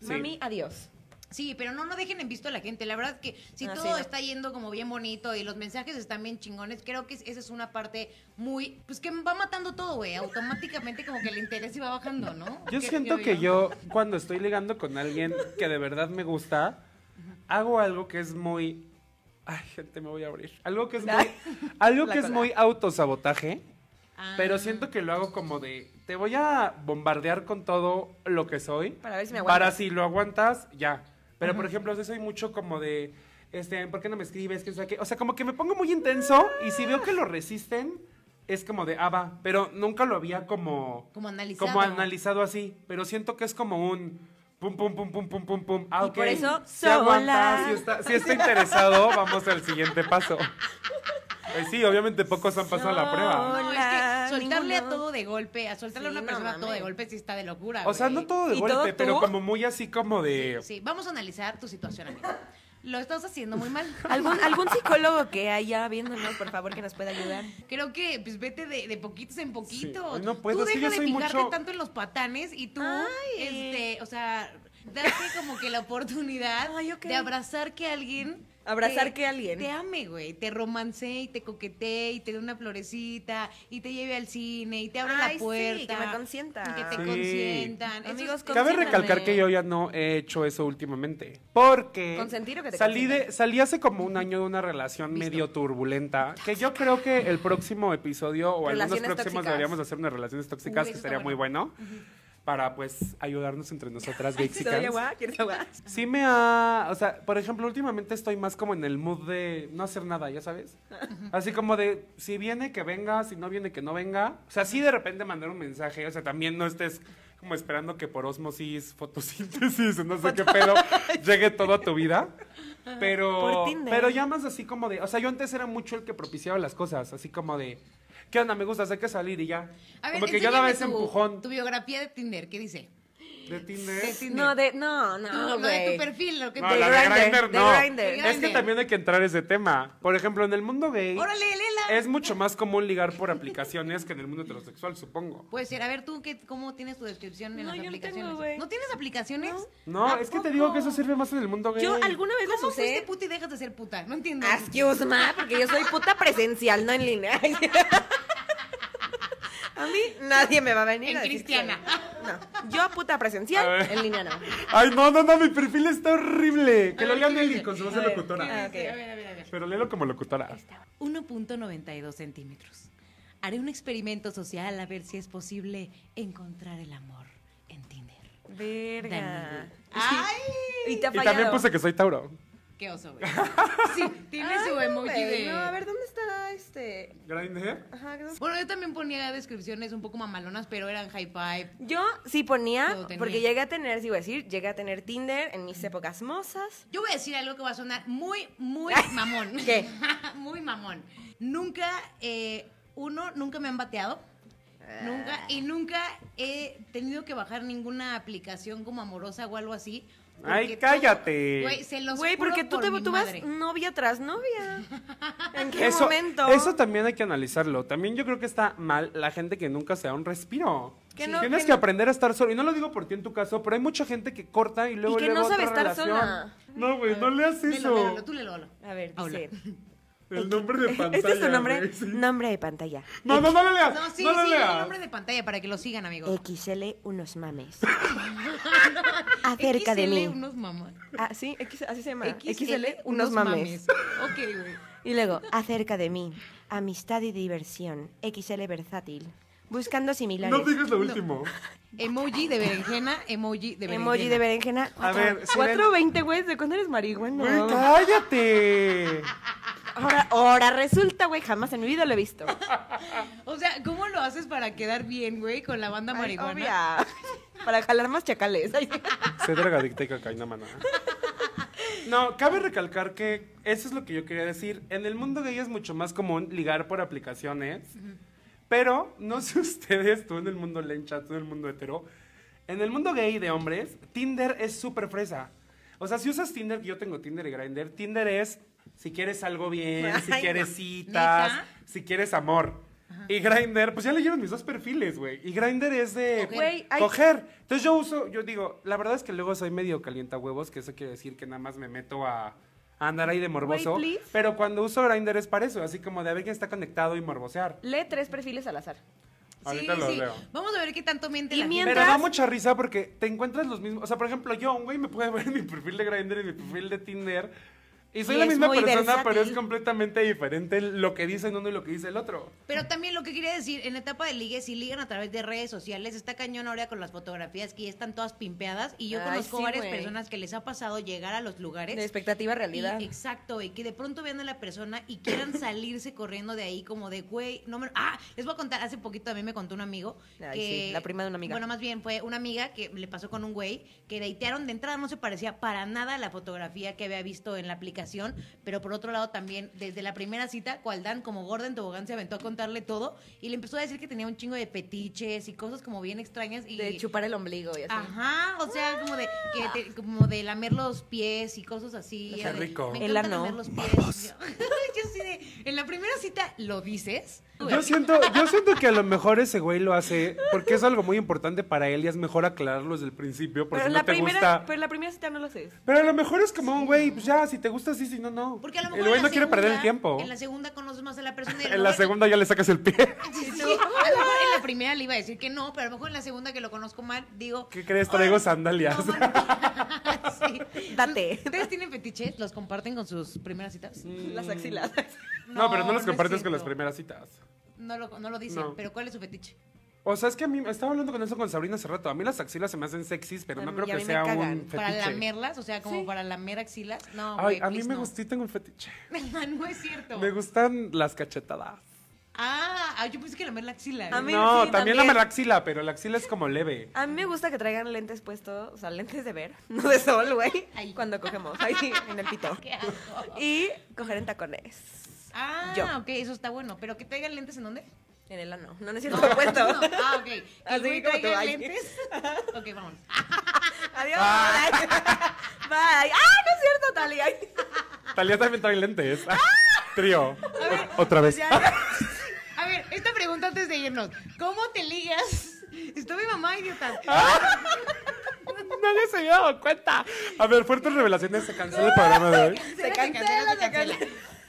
[SPEAKER 3] Sí.
[SPEAKER 2] mami, adiós.
[SPEAKER 1] Sí, pero no, no dejen en visto a la gente. La verdad que si
[SPEAKER 2] Ah,
[SPEAKER 1] todo
[SPEAKER 2] sí, no.
[SPEAKER 1] está yendo como bien bonito y los mensajes están bien chingones, creo que esa es una parte muy, pues que va matando todo, güey. Automáticamente como que el interés va bajando, ¿no?
[SPEAKER 3] Yo
[SPEAKER 1] ¿Qué-
[SPEAKER 3] siento que yo, cuando estoy ligando con alguien que de verdad me gusta, hago algo que es muy. Ay, gente, me voy a abrir. Algo que es muy. Algo que es muy autosabotaje.
[SPEAKER 1] Ah.
[SPEAKER 3] Pero siento que lo hago como de. Te voy a bombardear con todo lo que soy.
[SPEAKER 2] Para ver si me
[SPEAKER 3] Para
[SPEAKER 2] aguantas.
[SPEAKER 3] si lo aguantas, ya. Pero por ejemplo, yo soy mucho como de. Este, ¿por qué no me escribes? ¿Qué, sabe qué? O sea, como que me pongo muy intenso y si veo que lo resisten, es como de, ah, va. Pero nunca lo había como.
[SPEAKER 1] Como analizado.
[SPEAKER 3] Como analizado así. Pero siento que es como un. Pum, pum, pum, pum, pum, pum, pum. Ah,
[SPEAKER 2] Y
[SPEAKER 3] ok.
[SPEAKER 2] por eso,
[SPEAKER 3] Si aguanta,
[SPEAKER 2] sola.
[SPEAKER 3] si está, si está interesado, vamos al siguiente paso. Pues sí, obviamente pocos han pasado la prueba.
[SPEAKER 1] No, es que soltarle
[SPEAKER 2] ninguno.
[SPEAKER 1] a todo de golpe, a soltarle
[SPEAKER 2] Sí,
[SPEAKER 1] a una
[SPEAKER 2] no
[SPEAKER 1] persona todo de golpe sí está de locura,
[SPEAKER 3] O sea, no todo de
[SPEAKER 2] ¿Y
[SPEAKER 3] golpe,
[SPEAKER 2] todo
[SPEAKER 3] pero
[SPEAKER 2] tú?
[SPEAKER 3] como muy así como de.
[SPEAKER 1] Sí, vamos a analizar tu situación, amigo. Lo estás haciendo muy mal.
[SPEAKER 2] ¿Algún, algún psicólogo que haya viéndonos, por favor, que nos pueda ayudar.
[SPEAKER 1] Creo que pues vete de, de poquitos en poquitos.
[SPEAKER 3] No puedo,
[SPEAKER 1] tú deja de fijarte
[SPEAKER 3] mucho-
[SPEAKER 1] tanto en los patanes y tú,
[SPEAKER 2] Ay.
[SPEAKER 1] este, o sea, darte como que la oportunidad
[SPEAKER 2] Ay,
[SPEAKER 1] de abrazar que alguien
[SPEAKER 2] Abrazar
[SPEAKER 1] te-
[SPEAKER 2] que alguien.
[SPEAKER 1] te ame, güey, te romancee y te coquetee y te dé una florecita y te lleve al cine y te abra
[SPEAKER 2] Ay,
[SPEAKER 1] la
[SPEAKER 2] sí,
[SPEAKER 1] puerta.
[SPEAKER 2] que me consientan.
[SPEAKER 1] Que te
[SPEAKER 3] Sí.
[SPEAKER 1] consientan.
[SPEAKER 2] Amigos,
[SPEAKER 3] Cabe recalcar que yo ya no he hecho eso últimamente. Porque
[SPEAKER 2] ¿Consentir o que te
[SPEAKER 3] salí, de, salí hace como un año de una relación
[SPEAKER 1] Visto.
[SPEAKER 3] medio turbulenta. Que yo creo que el próximo episodio o algunos próximos
[SPEAKER 2] tóxicas.
[SPEAKER 3] deberíamos hacer unas relaciones tóxicas,
[SPEAKER 1] Uy,
[SPEAKER 3] que sería
[SPEAKER 1] está
[SPEAKER 3] muy bueno. Para pues ayudarnos entre nosotras,
[SPEAKER 2] ¿Te doy
[SPEAKER 3] Gayxicans.
[SPEAKER 2] agua? ¿Quieres agua?
[SPEAKER 3] Sí me ha, o sea, por ejemplo, últimamente estoy más como en el mood de no hacer nada, ya sabes. Así como de, si viene, que venga, si no viene, que no venga. O sea, sí de repente mandar un mensaje, o sea, también no estés como esperando que por osmosis, fotosíntesis, no sé qué pedo, llegue todo a tu vida. Pero,
[SPEAKER 2] Por
[SPEAKER 3] pero ya más así como de, o sea, yo antes era mucho el que propiciaba las cosas, así como de, ¿qué onda? Me gusta, hay que salir y ya.
[SPEAKER 1] A ver,
[SPEAKER 3] como que yo daba ese
[SPEAKER 1] tu-
[SPEAKER 3] empujón
[SPEAKER 1] Tu biografía de Tinder, ¿qué dice?
[SPEAKER 3] De Tinder.
[SPEAKER 1] De Tinder.
[SPEAKER 2] No, de, no, no,
[SPEAKER 1] lo de tu perfil, lo que
[SPEAKER 3] No,
[SPEAKER 1] te...
[SPEAKER 3] la de
[SPEAKER 2] Grindr, de
[SPEAKER 3] no.
[SPEAKER 2] Grindr.
[SPEAKER 3] Es que también hay que entrar a ese tema. Por ejemplo, en el mundo gay
[SPEAKER 1] Órale, léela.
[SPEAKER 3] es mucho más común ligar por aplicaciones que en el mundo heterosexual, supongo.
[SPEAKER 1] Puede ser. A ver, tú, qué, ¿cómo tienes tu descripción en
[SPEAKER 2] No,
[SPEAKER 1] las
[SPEAKER 2] yo no
[SPEAKER 1] aplicaciones?
[SPEAKER 2] tengo, güey.
[SPEAKER 1] ¿No tienes aplicaciones?
[SPEAKER 3] No, es que te digo que eso sirve más en el mundo gay.
[SPEAKER 2] Yo alguna vez las
[SPEAKER 1] ¿Cómo fuiste
[SPEAKER 2] usé.
[SPEAKER 1] puta y dejas de ser puta? No entiendo.
[SPEAKER 2] Excuse me, porque yo soy puta presencial, no en línea. A mí nadie me va a venir
[SPEAKER 1] En
[SPEAKER 2] a decir
[SPEAKER 1] cristiana.
[SPEAKER 2] que- No, yo puta presencial, en línea no.
[SPEAKER 3] Ay, no, no, no, mi perfil está horrible. Que
[SPEAKER 1] A
[SPEAKER 3] lo
[SPEAKER 1] ver,
[SPEAKER 3] lea
[SPEAKER 1] ¿qué
[SPEAKER 3] Nelly con su voz de locutora.
[SPEAKER 2] ¿qué
[SPEAKER 1] Ah,
[SPEAKER 2] dice?
[SPEAKER 1] ok, A ver, a ver, a ver.
[SPEAKER 3] Pero léelo como locutora.
[SPEAKER 1] 1.92 centímetros. Haré un experimento social a ver si es posible encontrar el amor en Tinder.
[SPEAKER 2] Verga.
[SPEAKER 1] Daniel.
[SPEAKER 2] ¡Ay! Y te ha
[SPEAKER 3] Y también puse que soy Tauro.
[SPEAKER 1] Qué oso, güey. Sí, tiene su emoji
[SPEAKER 2] güey,
[SPEAKER 1] de...
[SPEAKER 2] No, a ver, ¿dónde está este?
[SPEAKER 3] ¿Grindr?
[SPEAKER 2] Ajá, ¿qué es?
[SPEAKER 1] Bueno, yo también ponía descripciones un poco mamalonas, pero eran high five.
[SPEAKER 2] Yo sí ponía,
[SPEAKER 1] Todo tenía.
[SPEAKER 2] porque llegué a tener, sí iba a decir, llegué a tener Tinder en mis épocas mozas.
[SPEAKER 1] Yo voy a decir algo que va a sonar muy, muy mamón.
[SPEAKER 2] ¿Qué?
[SPEAKER 1] muy mamón. Nunca, eh, uno, nunca me han bateado. Nunca, y nunca he tenido que bajar ninguna aplicación como amorosa o algo así.
[SPEAKER 3] Ay, cállate.
[SPEAKER 1] Güey, se los
[SPEAKER 2] Güey, porque tú,
[SPEAKER 1] por
[SPEAKER 2] te,
[SPEAKER 1] mi
[SPEAKER 2] tú vas
[SPEAKER 1] madre.
[SPEAKER 2] novia tras novia. ¿En qué
[SPEAKER 3] Eso,
[SPEAKER 2] momento?
[SPEAKER 3] eso también hay que analizarlo. También yo creo que está mal la gente que nunca se da un respiro.
[SPEAKER 2] Que
[SPEAKER 3] Sí.
[SPEAKER 2] no-
[SPEAKER 3] Tienes
[SPEAKER 2] que
[SPEAKER 3] que,
[SPEAKER 2] no-
[SPEAKER 3] aprender a estar solo. Y no lo digo por ti en tu caso, pero hay mucha gente que corta y luego
[SPEAKER 2] que
[SPEAKER 3] luego
[SPEAKER 2] no sabe
[SPEAKER 3] otra
[SPEAKER 2] estar
[SPEAKER 3] relación.
[SPEAKER 2] sola.
[SPEAKER 3] No, güey, no leas eso.
[SPEAKER 1] tú léelo.
[SPEAKER 2] A ver,
[SPEAKER 1] Hola.
[SPEAKER 3] El nombre de pantalla.
[SPEAKER 2] ¿Este es tu nombre?
[SPEAKER 3] sí.
[SPEAKER 2] Nombre de pantalla.
[SPEAKER 3] No, no, no lo leas.
[SPEAKER 1] No, sí,
[SPEAKER 3] no lo
[SPEAKER 1] sí,
[SPEAKER 3] leas.
[SPEAKER 1] el nombre de pantalla para que lo sigan, amigos.
[SPEAKER 2] XL unos mames. Acerca de
[SPEAKER 1] XL,
[SPEAKER 2] mí.
[SPEAKER 1] unos mamás.
[SPEAKER 2] Ah, sí, X- así se llama.
[SPEAKER 1] XL,
[SPEAKER 2] unos mames.
[SPEAKER 1] Ok, güey.
[SPEAKER 2] Y luego, acerca de mí. Amistad y diversión. XL versátil. Buscando similares.
[SPEAKER 3] No digas lo último.
[SPEAKER 1] Emoji de berenjena, emoji de berenjena.
[SPEAKER 2] Emoji de berenjena.
[SPEAKER 3] A ver, si
[SPEAKER 2] 420, güey. ¿De cuándo eres marihuana?
[SPEAKER 3] Güey, cállate.
[SPEAKER 2] Ahora, ahora resulta, güey. Jamás en mi vida lo he visto.
[SPEAKER 1] O sea, ¿cómo lo haces para quedar bien, güey, con la banda
[SPEAKER 2] Ay,
[SPEAKER 1] marihuana?
[SPEAKER 2] obvia. Para jalar más chacales.
[SPEAKER 3] Soy drogadicta y cocaína, mana. No, cabe recalcar que eso es lo que yo quería decir. En el mundo gay es mucho más común ligar por aplicaciones. Pero, no sé ustedes, tú en el mundo lencha, tú en el mundo hetero. En el mundo gay de hombres, Tinder es súper fresa. O sea, si usas Tinder, yo tengo Tinder y Grindr, Tinder es si quieres algo bien, si
[SPEAKER 2] Ay,
[SPEAKER 3] quieres
[SPEAKER 2] no.
[SPEAKER 3] citas,
[SPEAKER 1] ¿Neta?
[SPEAKER 3] si quieres amor. Y Grindr, pues ya leyeron mis dos perfiles, güey. Y Grindr es de
[SPEAKER 2] hay-
[SPEAKER 3] coger. Entonces yo uso, yo digo, la verdad es que luego soy medio calienta huevos, que eso quiere decir que nada más me meto a, a andar ahí de morboso.
[SPEAKER 2] Please.
[SPEAKER 3] pero cuando uso Grindr es para eso, así como de a ver quién está conectado y morbosear.
[SPEAKER 2] Lee tres perfiles al azar.
[SPEAKER 3] Ahorita
[SPEAKER 1] sí,
[SPEAKER 3] lo
[SPEAKER 1] sí.
[SPEAKER 3] leo.
[SPEAKER 1] Vamos a ver qué tanto miente
[SPEAKER 2] Y
[SPEAKER 1] la gente.
[SPEAKER 2] mientras-
[SPEAKER 3] Pero da mucha risa porque te encuentras los mismos. O sea, por ejemplo, yo, un güey me puede ver en mi perfil de Grindr y mi perfil de Tinder. Y soy
[SPEAKER 2] Y
[SPEAKER 3] la misma persona, pero es completamente diferente lo que dice uno y lo que dice el otro.
[SPEAKER 1] Pero también lo que quería decir, en la etapa de ligue, si ligan a través de redes sociales, está cañón ahora con las fotografías que ya están todas pimpeadas. Y yo
[SPEAKER 2] Ay,
[SPEAKER 1] conozco
[SPEAKER 2] sí,
[SPEAKER 1] varias personas que les ha pasado llegar a los lugares.
[SPEAKER 2] De expectativa realidad.
[SPEAKER 1] Y- exacto, y que de pronto vean a la persona y quieran salirse corriendo de ahí como de, güey, no me... Ah, les voy a contar, hace poquito a mí me contó un amigo
[SPEAKER 2] Ay,
[SPEAKER 1] que...
[SPEAKER 2] sí, la prima de una amiga.
[SPEAKER 1] Bueno, más bien fue una amiga que le pasó con un güey que datearon de entrada, no se parecía para nada a la fotografía que había visto en la aplicación, pero por otro lado también, desde la primera cita, cual Dan como gorda en tobogán se aventó a contarle todo y le empezó a decir que tenía un chingo de fetiches y cosas como bien extrañas. Y,
[SPEAKER 2] De chupar el ombligo y así.
[SPEAKER 1] Ajá, o sea, como de, que te- como de lamer los pies y cosas así.
[SPEAKER 3] Qué
[SPEAKER 1] de-
[SPEAKER 3] rico.
[SPEAKER 1] Me
[SPEAKER 2] El
[SPEAKER 1] encanta lamer los pies. Yo, yo sí de, en la primera cita lo dices.
[SPEAKER 3] Yo siento, yo siento que a lo mejor ese güey lo hace porque es algo muy importante para él y es mejor aclararlo desde el principio por
[SPEAKER 2] Pero
[SPEAKER 3] si
[SPEAKER 2] en
[SPEAKER 3] no
[SPEAKER 2] la
[SPEAKER 3] te
[SPEAKER 2] primera,
[SPEAKER 3] gusta.
[SPEAKER 2] pero en la primera cita no lo haces.
[SPEAKER 3] Pero a lo mejor es como un güey, pues ya, si te gusta sí, no, no.
[SPEAKER 1] Porque a lo mejor
[SPEAKER 3] el
[SPEAKER 1] en
[SPEAKER 3] güey
[SPEAKER 1] la
[SPEAKER 3] no quiere perder el
[SPEAKER 1] segunda-
[SPEAKER 3] tiempo.
[SPEAKER 1] En la segunda conoces más a la persona. y
[SPEAKER 3] En la segunda ya le sacas el pie.
[SPEAKER 1] Sí, sí, a lo mejor en la primera le iba a decir que no, pero a lo mejor en la segunda que lo conozco mal, digo.
[SPEAKER 3] ¿Qué crees? Traigo sandalias.
[SPEAKER 1] No. Sí.
[SPEAKER 2] Date.
[SPEAKER 1] ¿Ustedes tienen fetiches? ¿Los comparten con sus primeras citas?
[SPEAKER 2] Las axilas.
[SPEAKER 3] No, pero no los
[SPEAKER 1] es
[SPEAKER 3] compartes con las primeras citas.
[SPEAKER 1] No lo, no lo dicen,
[SPEAKER 3] No.
[SPEAKER 1] pero ¿cuál es su fetiche?
[SPEAKER 3] O sea, es que a mí, estaba hablando con eso con Sabrina hace rato. A mí las axilas se me hacen sexys, pero
[SPEAKER 2] A
[SPEAKER 3] no
[SPEAKER 2] mí-
[SPEAKER 3] creo que sea
[SPEAKER 2] cagan.
[SPEAKER 3] un
[SPEAKER 1] ¿Para
[SPEAKER 3] fetiche.
[SPEAKER 1] lamerlas? O sea, como para lamer axilas. No,
[SPEAKER 3] Ay,
[SPEAKER 1] güey,
[SPEAKER 3] a mí me
[SPEAKER 1] no.
[SPEAKER 3] gusta y tengo un fetiche.
[SPEAKER 1] no es cierto.
[SPEAKER 3] Me gustan las cachetadas.
[SPEAKER 1] Ah, yo pensé que lamer la axila.
[SPEAKER 2] A mí-
[SPEAKER 3] no,
[SPEAKER 2] sí,
[SPEAKER 3] también,
[SPEAKER 2] también.
[SPEAKER 3] la la axila, pero la axila es como leve.
[SPEAKER 2] A mí me gusta que traigan lentes puestos, o sea, lentes de ver, no de sol, güey. Cuando cogemos, ahí sí, en el pito.
[SPEAKER 1] Qué asco.
[SPEAKER 2] Y coger en tacones.
[SPEAKER 1] Ah,
[SPEAKER 2] Yo.
[SPEAKER 1] ok, eso está bueno. ¿Pero que traigan lentes en dónde?
[SPEAKER 2] En el ano. No, no es cierto, puesto.
[SPEAKER 1] No, ah, ok. Que
[SPEAKER 2] Así como tú, ay.
[SPEAKER 1] lentes. Ok, vamos.
[SPEAKER 2] Adiós. Bye. Ah, no es cierto, Tali. Ay.
[SPEAKER 3] Talía también trae lentes. Trío. O- Otra vez.
[SPEAKER 2] Ya.
[SPEAKER 1] A ver, esta pregunta antes de irnos. ¿Cómo te ligas? Está mi mamá, idiota.
[SPEAKER 3] Nadie se había dado cuenta. A ver, fuertes revelaciones. Se cancela el programa de hoy.
[SPEAKER 2] Se cancela, se cancela.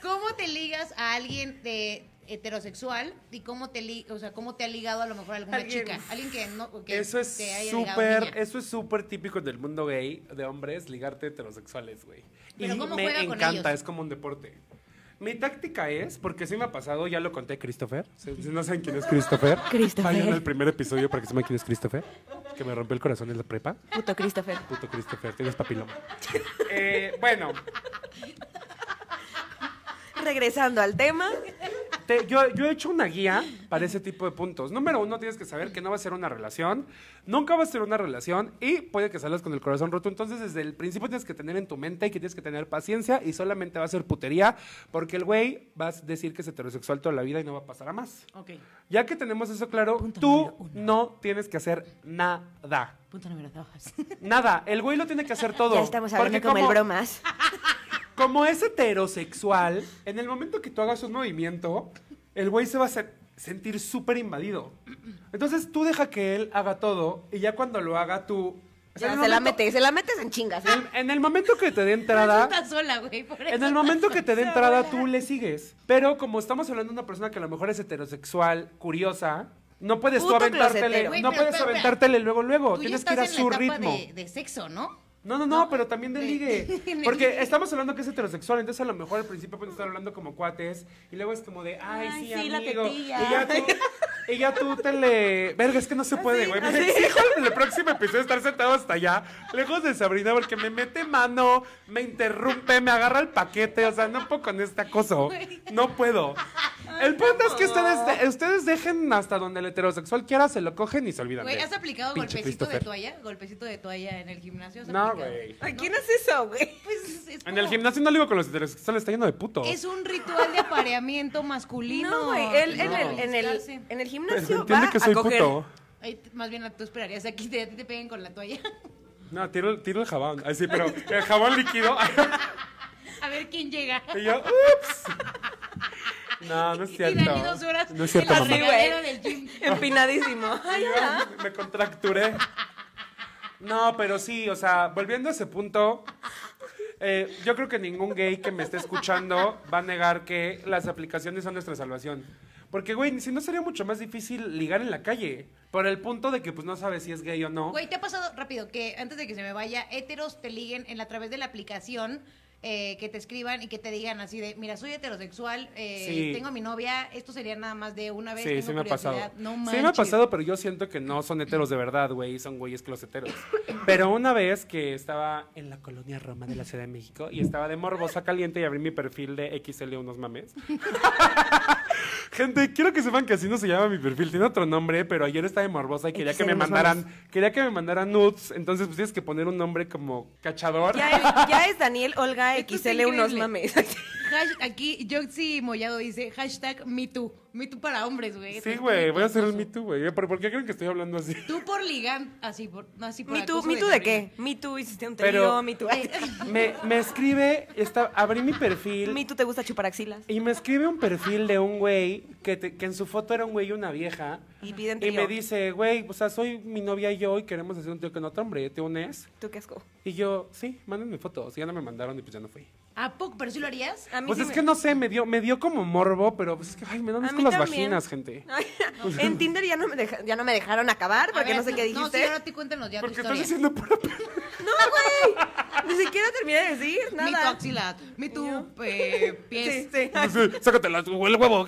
[SPEAKER 1] ¿Cómo te ligas a alguien de heterosexual y cómo te li o sea, cómo te ha ligado a lo mejor a alguna
[SPEAKER 2] Alguien.
[SPEAKER 1] chica? Alguien que no que
[SPEAKER 3] Eso es
[SPEAKER 1] te haya ligado niña.
[SPEAKER 3] eso es súper típico del mundo gay de hombres, ligarte heterosexuales, güey. Y
[SPEAKER 1] Pero ¿cómo
[SPEAKER 3] me
[SPEAKER 1] juega con
[SPEAKER 3] encanta,
[SPEAKER 1] ellos?
[SPEAKER 3] es como un deporte. Mi táctica es, porque sí me ha pasado, ya lo conté Christopher. Si si no saben quién es Christopher,
[SPEAKER 2] Christopher.
[SPEAKER 3] vayan al primer episodio para que sepan quién es Christopher, que me rompió el corazón en la prepa.
[SPEAKER 2] Puto Christopher.
[SPEAKER 3] Puto Christopher, tienes papiloma. Eh, bueno,
[SPEAKER 2] Regresando al tema.
[SPEAKER 3] Te- yo, yo he hecho una guía para ese tipo de puntos. Número uno, tienes que saber que no va a ser una relación, nunca va a ser una relación y puede que salgas con el corazón roto. Entonces, desde el principio tienes que tener en tu mente que tienes que tener paciencia y solamente va a ser putería porque el güey va a decir que es heterosexual toda la vida y no va a pasar a más.
[SPEAKER 1] Ok.
[SPEAKER 3] Ya que tenemos eso claro,
[SPEAKER 1] Punto
[SPEAKER 3] tú no tienes que hacer nada.
[SPEAKER 1] Punto número dos.
[SPEAKER 3] Nada, el güey lo tiene que hacer todo.
[SPEAKER 2] Ya estamos hablando como el
[SPEAKER 3] como-
[SPEAKER 2] bromas.
[SPEAKER 3] como es heterosexual, en el momento que tú hagas un movimiento, el güey se va a se- sentir súper invadido. Entonces tú deja que él haga todo y ya cuando lo haga tú... o sea,
[SPEAKER 2] Ya se la metes, se la metes en chingas. ¿eh?
[SPEAKER 3] En, en el momento que te dé
[SPEAKER 1] Pero
[SPEAKER 3] entrada...
[SPEAKER 1] estás sola, güey, por eso
[SPEAKER 3] En el momento que te dé entrada, tú le sigues. Pero como estamos hablando de una persona que a lo mejor es heterosexual, curiosa, no puedes tú
[SPEAKER 2] Puto
[SPEAKER 3] aventártele,
[SPEAKER 2] closetero.
[SPEAKER 3] no
[SPEAKER 1] pero
[SPEAKER 3] puedes aventártele luego, luego.
[SPEAKER 1] Tú ya
[SPEAKER 3] Tienes que ir a
[SPEAKER 1] en
[SPEAKER 3] su
[SPEAKER 1] etapa
[SPEAKER 3] ritmo.
[SPEAKER 1] De, de sexo, ¿no?
[SPEAKER 3] No, no, no, pero también de
[SPEAKER 1] de-
[SPEAKER 3] ligue.
[SPEAKER 1] en el
[SPEAKER 3] Porque estamos hablando que es heterosexual, entonces a lo mejor al principio pueden estar hablando como cuates y luego es como de, ay,
[SPEAKER 2] Ay,
[SPEAKER 3] sí,
[SPEAKER 2] sí, la
[SPEAKER 3] amigo.
[SPEAKER 2] tetilla.
[SPEAKER 3] Y ya tú, y ya tú te le... Verga, es que no se puede, güey. Me exijo en el próximo episodio estar sentado hasta allá, lejos de Sabrina, porque me mete mano, me interrumpe, me agarra el paquete, o sea, no puedo con este acoso. No puedo. El punto es que ustedes, de- ustedes dejen hasta donde el heterosexual quiera, se lo cogen y se olvidan
[SPEAKER 1] Güey,
[SPEAKER 3] de
[SPEAKER 1] ¿has aplicado
[SPEAKER 3] pinche
[SPEAKER 1] golpecito de
[SPEAKER 3] Christopher.
[SPEAKER 1] toalla? Golpecito de toalla en el gimnasio. ¿has
[SPEAKER 3] No,
[SPEAKER 1] aplicado?
[SPEAKER 3] güey.
[SPEAKER 2] ¿A quién hace eso, güey?
[SPEAKER 1] Pues es
[SPEAKER 3] En el
[SPEAKER 1] como-
[SPEAKER 3] gimnasio no le digo con los heterosexuales, está lleno de putos.
[SPEAKER 1] Es un ritual de apareamiento masculino.
[SPEAKER 2] No, güey. Él en,
[SPEAKER 3] No.
[SPEAKER 2] el, en, el,
[SPEAKER 1] Buscarse.
[SPEAKER 2] en el
[SPEAKER 3] Pero
[SPEAKER 2] gimnasio
[SPEAKER 3] entiende
[SPEAKER 2] va
[SPEAKER 3] que soy
[SPEAKER 2] a coger.
[SPEAKER 3] puto.
[SPEAKER 1] Ahí t- más bien tú esperarías a que te, a ti te peguen con la toalla.
[SPEAKER 3] No, tiro, el- tiro el jabón. Ay, sí, pero el jabón líquido.
[SPEAKER 1] A ver quién llega.
[SPEAKER 3] y yo, ups. No, no es
[SPEAKER 1] Y
[SPEAKER 3] cierto.
[SPEAKER 1] Dani dos horas
[SPEAKER 3] No es cierto,
[SPEAKER 1] en la
[SPEAKER 3] mamá.
[SPEAKER 1] Del gym.
[SPEAKER 2] Empinadísimo. Ay,
[SPEAKER 3] Y me contracturé. No, pero sí, o sea, volviendo a ese punto, eh, yo creo que ningún gay que me esté escuchando va a negar que las aplicaciones son nuestra salvación. Porque, güey, si no sería mucho más difícil ligar en la calle. Por el punto de que, pues, no sabes si es gay o no.
[SPEAKER 1] Güey, ¿te ha pasado rápido que antes de que se me vaya, héteros te liguen en la, a través de la aplicación? Eh, que te escriban y que te digan así de, mira, soy heterosexual, eh,
[SPEAKER 3] Sí.
[SPEAKER 1] tengo a mi novia, esto sería nada más de una vez,
[SPEAKER 3] Sí,
[SPEAKER 1] tengo
[SPEAKER 3] sí me ha pasado.
[SPEAKER 1] curiosidad". No
[SPEAKER 3] sí me ha pasado, pero yo siento que no son heteros de verdad, güey, son güeyes closeteros. Pero una vez que estaba en la colonia Roma de la Ciudad de México y estaba de morbosa caliente y abrí mi perfil de XL unos mames. Gente, quiero que sepan que así no se llama mi perfil, tiene otro nombre, pero ayer estaba de morbosa y quería que me mandaran, quería que me mandaran nudes, entonces pues tienes que poner un nombre como cachador.
[SPEAKER 2] Ya es, ya es Daniel Olga
[SPEAKER 1] Esto
[SPEAKER 2] XL unos mames.
[SPEAKER 1] Hash- aquí Joxy Mollado dice hashtag MeToo. MeToo para hombres, güey.
[SPEAKER 3] Sí, güey, voy a hacer el Me Too, güey. ¿Pero por qué creen que estoy hablando así?
[SPEAKER 1] Tú por ligan, así por, no, así por
[SPEAKER 2] ¿Me tú,
[SPEAKER 1] acoso
[SPEAKER 2] ¿me tú de
[SPEAKER 1] Sabrina.
[SPEAKER 2] qué? ¿Me tú hiciste un trío? ¿Me tú?
[SPEAKER 3] Me, me escribe, está, abrí mi perfil
[SPEAKER 2] ¿Me tú te gusta chupar axilas?
[SPEAKER 3] y me escribe un perfil de un güey que, te- que en su foto era un güey y una vieja.
[SPEAKER 2] Y piden
[SPEAKER 3] Y
[SPEAKER 2] trío.
[SPEAKER 3] me dice, güey, o sea, soy mi novia y yo y queremos hacer un trío con otro hombre, ¿te unes?
[SPEAKER 2] ¿Tú qué asco?
[SPEAKER 3] Y yo, sí, mándenme fotos. Y ya no me mandaron y pues ya no fui.
[SPEAKER 1] ¿A poco? ¿Pero sí lo harías?
[SPEAKER 2] A mí
[SPEAKER 3] Pues
[SPEAKER 2] sí
[SPEAKER 3] es
[SPEAKER 2] me-
[SPEAKER 3] que no sé, me dio, me dio como morbo, pero pues es que, ay, me dan
[SPEAKER 2] mí
[SPEAKER 3] las vaginas, gente.
[SPEAKER 2] Ay, en Tinder ya no, me deja- ya no me dejaron acabar porque
[SPEAKER 1] ver,
[SPEAKER 2] no sé qué
[SPEAKER 1] No,
[SPEAKER 2] dijiste.
[SPEAKER 1] sí, ahora te cuéntanos ya
[SPEAKER 3] Porque
[SPEAKER 1] tu
[SPEAKER 3] estás
[SPEAKER 1] historia.
[SPEAKER 3] diciendo pura
[SPEAKER 2] No, güey. Ni siquiera terminé de decir nada.
[SPEAKER 1] axila, me tu eh, pies.
[SPEAKER 2] Sí, sí.
[SPEAKER 3] Sí, Sácate la, el huevo.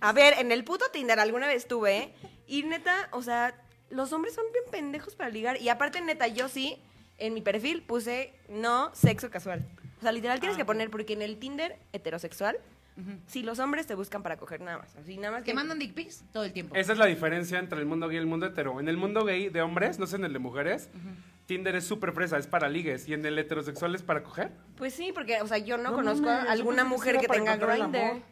[SPEAKER 2] A ver, en el puto Tinder alguna vez tuve y neta, o sea, los hombres son bien pendejos para ligar y aparte neta yo sí en mi perfil puse no sexo casual. O sea, literal tienes
[SPEAKER 1] Ah,
[SPEAKER 2] que poner porque en el Tinder heterosexual si los hombres te buscan para coger nada más, así nada más
[SPEAKER 1] ¿Te
[SPEAKER 2] que
[SPEAKER 1] mandan dick pics? Todo el tiempo.
[SPEAKER 3] Esa es la diferencia entre el mundo gay y el mundo hetero. En el mundo gay de hombres, no sé en el de mujeres, Tinder es súper fresa, es para ligues. Y en el heterosexual es para coger.
[SPEAKER 2] Pues sí, porque o sea, yo no,
[SPEAKER 3] No
[SPEAKER 2] conozco a alguna mujer que tenga Grindr.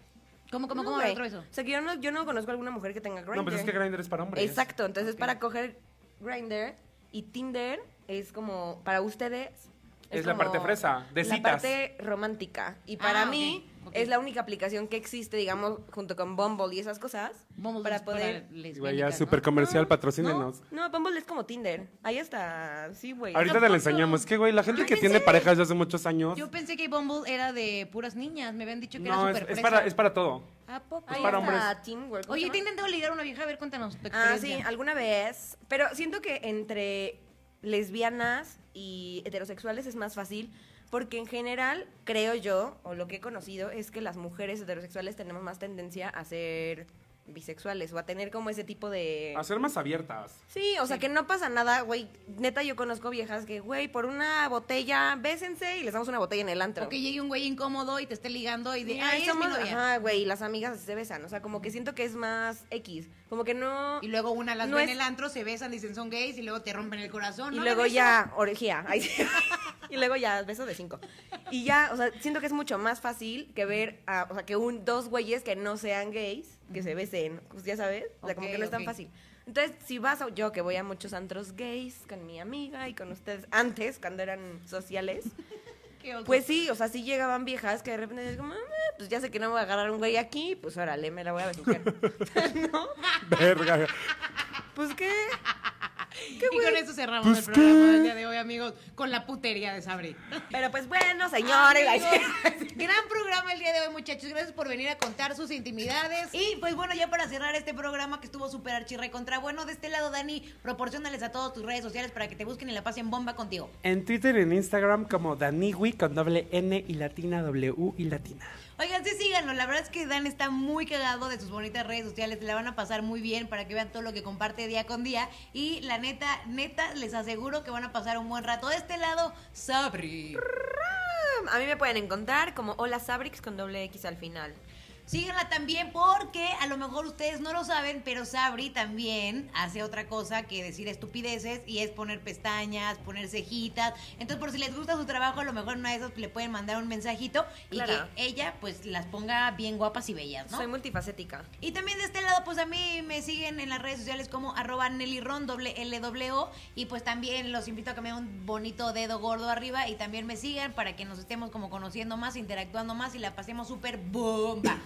[SPEAKER 1] ¿Cómo, cómo,
[SPEAKER 2] No,
[SPEAKER 1] cómo? otro eso?
[SPEAKER 2] O sea, que yo no, yo no conozco a alguna mujer que tenga Grindr.
[SPEAKER 3] No, pues es que Grindr es para hombres.
[SPEAKER 2] Exacto, entonces para coger Grindr y Tinder es como para ustedes
[SPEAKER 3] Es la parte fresa, de
[SPEAKER 2] la
[SPEAKER 3] citas.
[SPEAKER 2] parte romántica y para
[SPEAKER 1] Ah,
[SPEAKER 2] mí es la única aplicación que existe, digamos, junto con Bumble y esas cosas
[SPEAKER 1] Vamos
[SPEAKER 2] para
[SPEAKER 1] a
[SPEAKER 2] poder
[SPEAKER 3] Güey, ya
[SPEAKER 1] ¿no?
[SPEAKER 3] súper comercial,
[SPEAKER 2] No,
[SPEAKER 3] patrocínenos.
[SPEAKER 2] No, Bumble es como Tinder. Ahí está, sí, güey.
[SPEAKER 3] Ahorita
[SPEAKER 1] ¿A
[SPEAKER 3] te la enseñamos. Es que, güey, la gente
[SPEAKER 1] Yo
[SPEAKER 3] que tiene parejas de hace muchos años.
[SPEAKER 1] Yo pensé que Bumble era de puras niñas. Me habían dicho que
[SPEAKER 3] No,
[SPEAKER 1] era
[SPEAKER 3] es,
[SPEAKER 1] súper
[SPEAKER 3] es para, es para todo.
[SPEAKER 1] ¿A poco?
[SPEAKER 2] Ahí
[SPEAKER 3] para hombres.
[SPEAKER 2] Teamwork. ¿cómo
[SPEAKER 1] Oye, te he intentado ligar a una vieja. A ver, cuéntanos tu
[SPEAKER 2] Ah, sí, alguna vez. Pero siento que entre lesbianas y heterosexuales es más fácil. Porque en general, creo yo, o lo que he conocido, es que las mujeres heterosexuales tenemos más tendencia a ser bisexuales o a tener como ese tipo de...
[SPEAKER 3] A ser más abiertas.
[SPEAKER 2] Sí, o sea, que no pasa nada, güey. Neta, yo conozco viejas que, güey, por una botella, bésense y les damos una botella en el antro.
[SPEAKER 1] O que llegue un güey incómodo y te esté ligando y de, ay,
[SPEAKER 2] somos, ajá, güey, y las amigas se besan. O sea, como que siento que es más X. Como que no...
[SPEAKER 1] Y luego una las
[SPEAKER 2] No
[SPEAKER 1] ve en
[SPEAKER 2] es-
[SPEAKER 1] el antro, se besan, dicen son gays y luego te rompen el corazón.
[SPEAKER 2] Y
[SPEAKER 1] ¿no?
[SPEAKER 2] luego ya, orgía. Y luego ya, beso de cinco. Y ya, o sea, siento que es mucho más fácil que ver, a, o sea, que un, dos güeyes que no sean gays, que se besen, pues ya sabes. O sea, como
[SPEAKER 1] Ok,
[SPEAKER 2] que no es tan
[SPEAKER 1] ok.
[SPEAKER 2] fácil. Entonces, si vas a, yo que voy a muchos antros gays con mi amiga y con ustedes antes, cuando eran sociales. Pues sí, o sea, sí llegaban viejas que de repente es como, "Ah, pues ya sé que no me voy a agarrar un güey aquí, pues órale, me la voy a besuquear. ¿No?
[SPEAKER 3] Verga.
[SPEAKER 2] Pues qué.
[SPEAKER 1] Y con eso cerramos
[SPEAKER 3] Pues,
[SPEAKER 1] el programa
[SPEAKER 3] ¿qué?
[SPEAKER 1] del día de hoy, amigos, con la putería de Sabri.
[SPEAKER 2] Pero pues bueno, señores.
[SPEAKER 1] Amigos, Gran programa el día de hoy, muchachos. Gracias por venir a contar sus intimidades. Y pues bueno, ya para cerrar este programa que estuvo súper archirre contra. Bueno, de este lado, Dani, proporcionales a todos tus redes sociales para que te busquen y la pasen bomba contigo.
[SPEAKER 3] En Twitter y en Instagram como Daniwi con doble N y latina W y latina.
[SPEAKER 1] Oigan, sí, síganlo. La verdad es que Dan está muy cagado de sus bonitas redes sociales. Se la van a pasar muy bien para que vean todo lo que comparte día con día. Y la neta, neta, les aseguro que van a pasar un buen rato. De este lado, Sabri.
[SPEAKER 2] A mí me pueden encontrar como Hola Sabrix con doble X al final.
[SPEAKER 1] Síganla también porque a lo mejor ustedes no lo saben, pero Sabri también hace otra cosa que decir estupideces y es poner pestañas, poner cejitas. Entonces, por si les gusta su trabajo, a lo mejor una de esos le pueden mandar un mensajito y
[SPEAKER 2] Claro.
[SPEAKER 1] que ella pues las ponga bien guapas y bellas, ¿no?
[SPEAKER 2] Soy multifacética.
[SPEAKER 1] Y también de este lado, pues a mí me siguen en las redes sociales como arroba NellyRon, doble. Y pues también los invito a que me den un bonito dedo gordo arriba y también me sigan para que nos estemos como conociendo más, interactuando más y la pasemos súper bomba.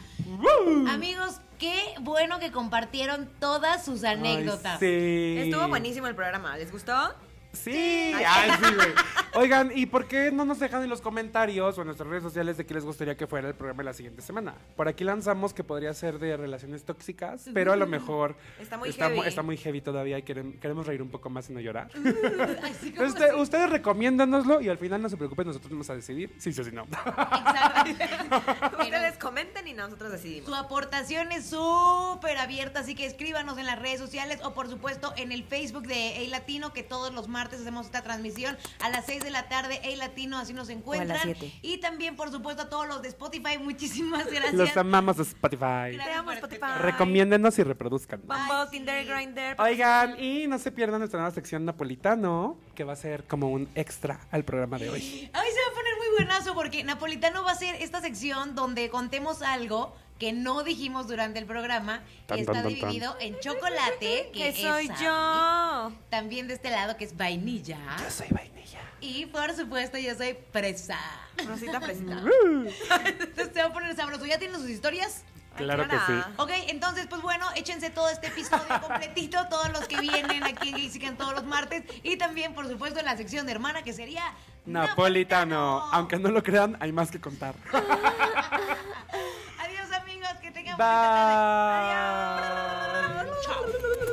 [SPEAKER 1] Amigos, qué bueno que compartieron todas sus anécdotas.
[SPEAKER 3] Ay, sí.
[SPEAKER 2] Estuvo buenísimo el programa. ¿Les gustó?
[SPEAKER 3] Sí, ay, sí, güey. Oigan, ¿y por qué no nos dejan en los comentarios o en nuestras redes sociales de qué les gustaría que fuera el programa de la siguiente semana? Por aquí lanzamos que podría ser de relaciones tóxicas, pero a lo mejor
[SPEAKER 2] Está muy
[SPEAKER 3] está, mu-
[SPEAKER 2] heavy.
[SPEAKER 3] está muy heavy todavía y querem- queremos reír un poco más y no llorar.
[SPEAKER 1] Así como
[SPEAKER 3] Usted-
[SPEAKER 1] así.
[SPEAKER 3] ustedes recomiéndanoslo y al final no se preocupen, nosotros vamos a decidir sí, sí o sí no.
[SPEAKER 1] Exacto.
[SPEAKER 2] Ustedes comenten y nosotros decidimos.
[SPEAKER 1] Su aportación es súper abierta, así que escríbanos en las redes sociales o por supuesto en el Facebook de El Latino, que todos los martes martes hacemos esta transmisión a las 6 de la tarde, El Latino, así nos encuentran.
[SPEAKER 2] siete.
[SPEAKER 1] Y también, por supuesto, a todos los de Spotify, muchísimas gracias.
[SPEAKER 3] Los amamos de Spotify.
[SPEAKER 1] Gracias
[SPEAKER 2] Te amo,
[SPEAKER 1] por
[SPEAKER 2] Spotify.
[SPEAKER 3] Recomiéndenos y reproduzcan.
[SPEAKER 2] Bumble, Tinder. Grindr.
[SPEAKER 3] Oigan, y no se pierdan nuestra nueva sección napolitano, que va a ser como un extra al programa de hoy.
[SPEAKER 1] Ay, se va a poner muy buenazo porque Napolitano va a ser esta sección donde contemos algo que no dijimos durante el programa.
[SPEAKER 3] Tan,
[SPEAKER 1] Está
[SPEAKER 3] tan, tan,
[SPEAKER 1] dividido en chocolate, que,
[SPEAKER 2] Que
[SPEAKER 1] es
[SPEAKER 2] soy
[SPEAKER 1] Sammy,
[SPEAKER 2] yo.
[SPEAKER 1] También de este lado, que es vainilla.
[SPEAKER 3] soy vainilla.
[SPEAKER 1] Y por supuesto, yo soy presa.
[SPEAKER 2] Rosita fresita.
[SPEAKER 1] Entonces se va a poner sabroso. ¿Ya tienen sus historias?
[SPEAKER 3] Claro que sí.
[SPEAKER 1] Ok, entonces, pues bueno, échense todo este episodio completito, todos los que vienen aquí en Gaysican todos los martes. Y también, por supuesto, en la sección de hermana, que sería
[SPEAKER 3] Napolitano. Aunque no lo crean, hay más que contar. Bye.
[SPEAKER 1] Bye.